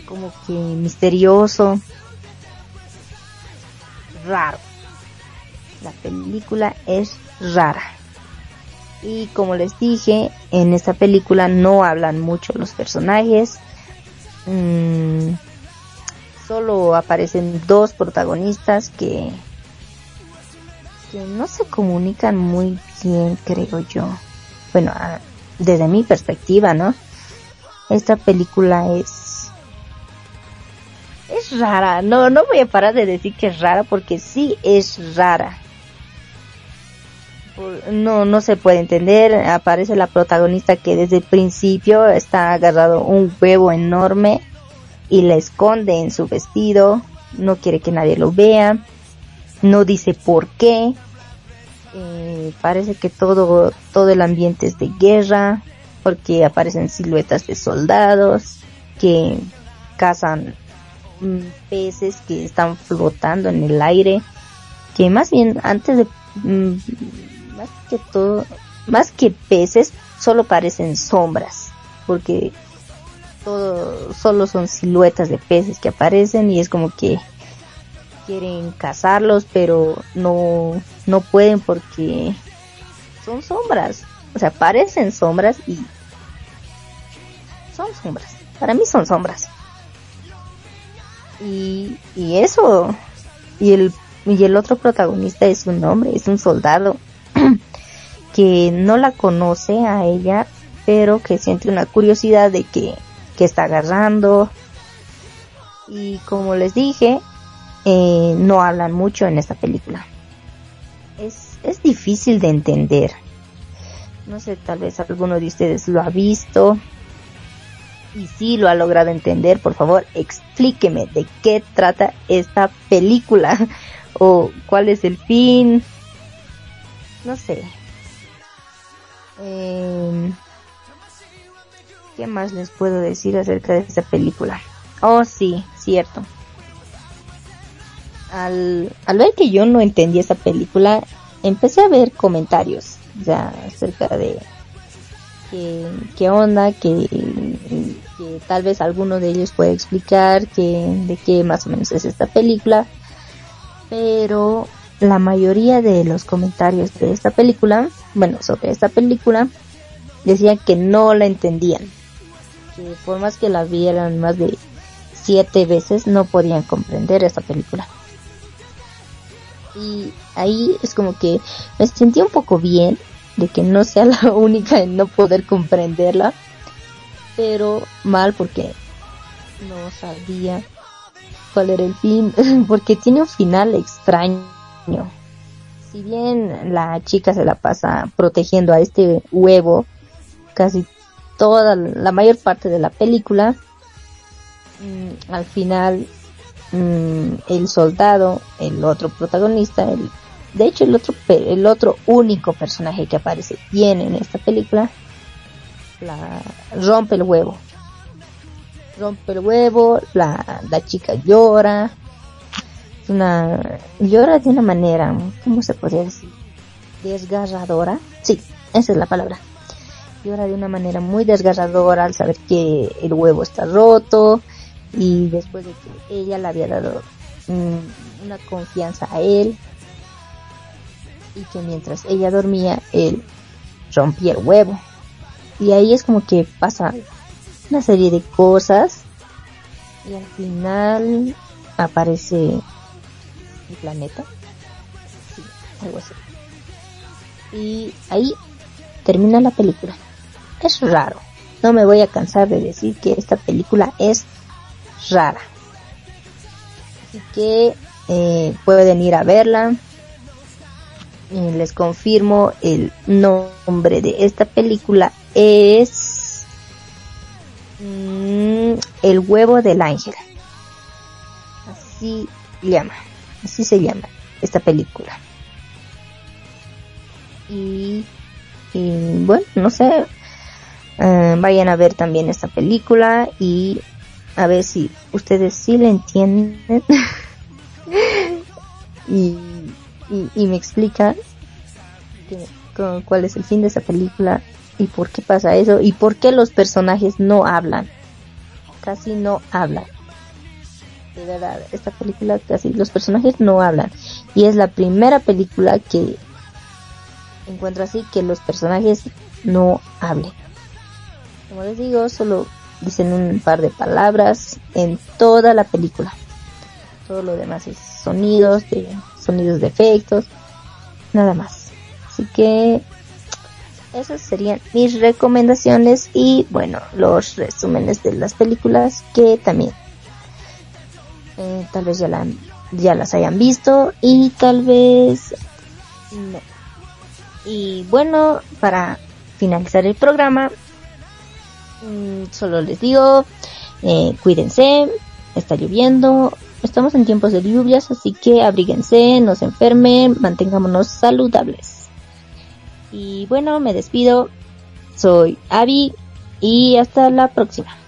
como que misterioso, raro. La película es rara. Y como les dije, en esta película no hablan mucho los personajes. Mm, solo aparecen dos protagonistas que, que no se comunican muy bien, creo yo. Bueno, desde mi perspectiva, ¿no? Esta película es es rara. No, no voy a parar de decir que es rara porque sí es rara no, no se puede entender. Aparece la protagonista que desde el principio está agarrado un huevo enorme y la esconde en su vestido. No quiere que nadie lo vea. No dice por qué. Eh, parece que todo, todo el ambiente es de guerra porque aparecen siluetas de soldados que cazan mm, peces que están flotando en el aire que más bien antes de mm, más que todo, más que peces, solo parecen sombras, porque todo, solo son siluetas de peces que aparecen y es como que quieren cazarlos, pero no, no pueden porque son sombras, o sea, parecen sombras y son sombras, para mí son sombras. Y, y eso, y el, y el otro protagonista es un hombre, es un soldado (clears throat) que no la conoce a ella, pero que siente una curiosidad de que, que está agarrando. Y como les dije, eh, no hablan mucho en esta película. Es, es difícil de entender. No sé, tal vez alguno de ustedes lo ha visto. Y si lo ha logrado entender, por favor, explíqueme de qué trata esta película. (laughs) o cuál es el fin, no sé. Eh, ¿Qué más les puedo decir acerca de esta película? Oh, sí, cierto. Al, ver que yo no entendí esa película, empecé a ver comentarios ya acerca de qué, onda, que, que, tal vez alguno de ellos puede explicar que, de qué más o menos es esta película. Pero la mayoría de los comentarios de esta película, bueno, sobre esta película, decían que no la entendían. Que por más que la vieran más de siete veces, no podían comprender esta película. Y ahí es como que me sentí un poco bien de que no sea (laughs) la única en no poder comprenderla, pero mal porque no sabía cuál era el fin, (laughs) porque tiene un final extraño. Si bien la chica se la pasa protegiendo a este huevo casi toda la mayor parte de la película, mm, al final mm, el soldado, el otro protagonista, el, de hecho el otro el otro único personaje que aparece bien en esta película, la rompe el huevo. Rompe el huevo, la, la chica llora, una llora de una manera, ¿cómo se podría decir? Desgarradora. Sí, esa es la palabra. Llora de una manera muy desgarradora al saber que el huevo está roto y después de que ella le había dado mm, una confianza a él y que mientras ella dormía él rompía el huevo y ahí es como que pasa una serie de cosas y al final aparece planeta. algo así. Y ahí termina la película. Es raro. No me voy a cansar de decir que esta película es rara. Así que eh, pueden ir a verla. les confirmo el nombre de esta película es mm, El huevo del ángel. Así llama. Así se llama esta película. Y, bueno, no sé, eh, vayan a ver también esta película y a ver si ustedes sí la entienden (laughs) y, y, me explican cuál es el fin de esa película y por qué pasa eso y por qué los personajes no hablan, casi no hablan De verdad, esta película casi los personajes no hablan. Y es la primera película que encuentro así que los personajes no hablen. Como les digo, solo dicen un par de palabras en toda la película. Todo lo demás es sonidos, de, sonidos de efectos, nada más. Así que esas serían mis recomendaciones y bueno, los resúmenes de las películas que también eh, tal vez ya, la, ya las hayan visto y tal vez no. Y bueno, para finalizar el programa, solo les digo, eh, cuídense, está lloviendo, estamos en tiempos de lluvias, así que abríguense, no se enfermen, mantengámonos saludables. Y bueno, me despido, soy Abby y hasta la próxima.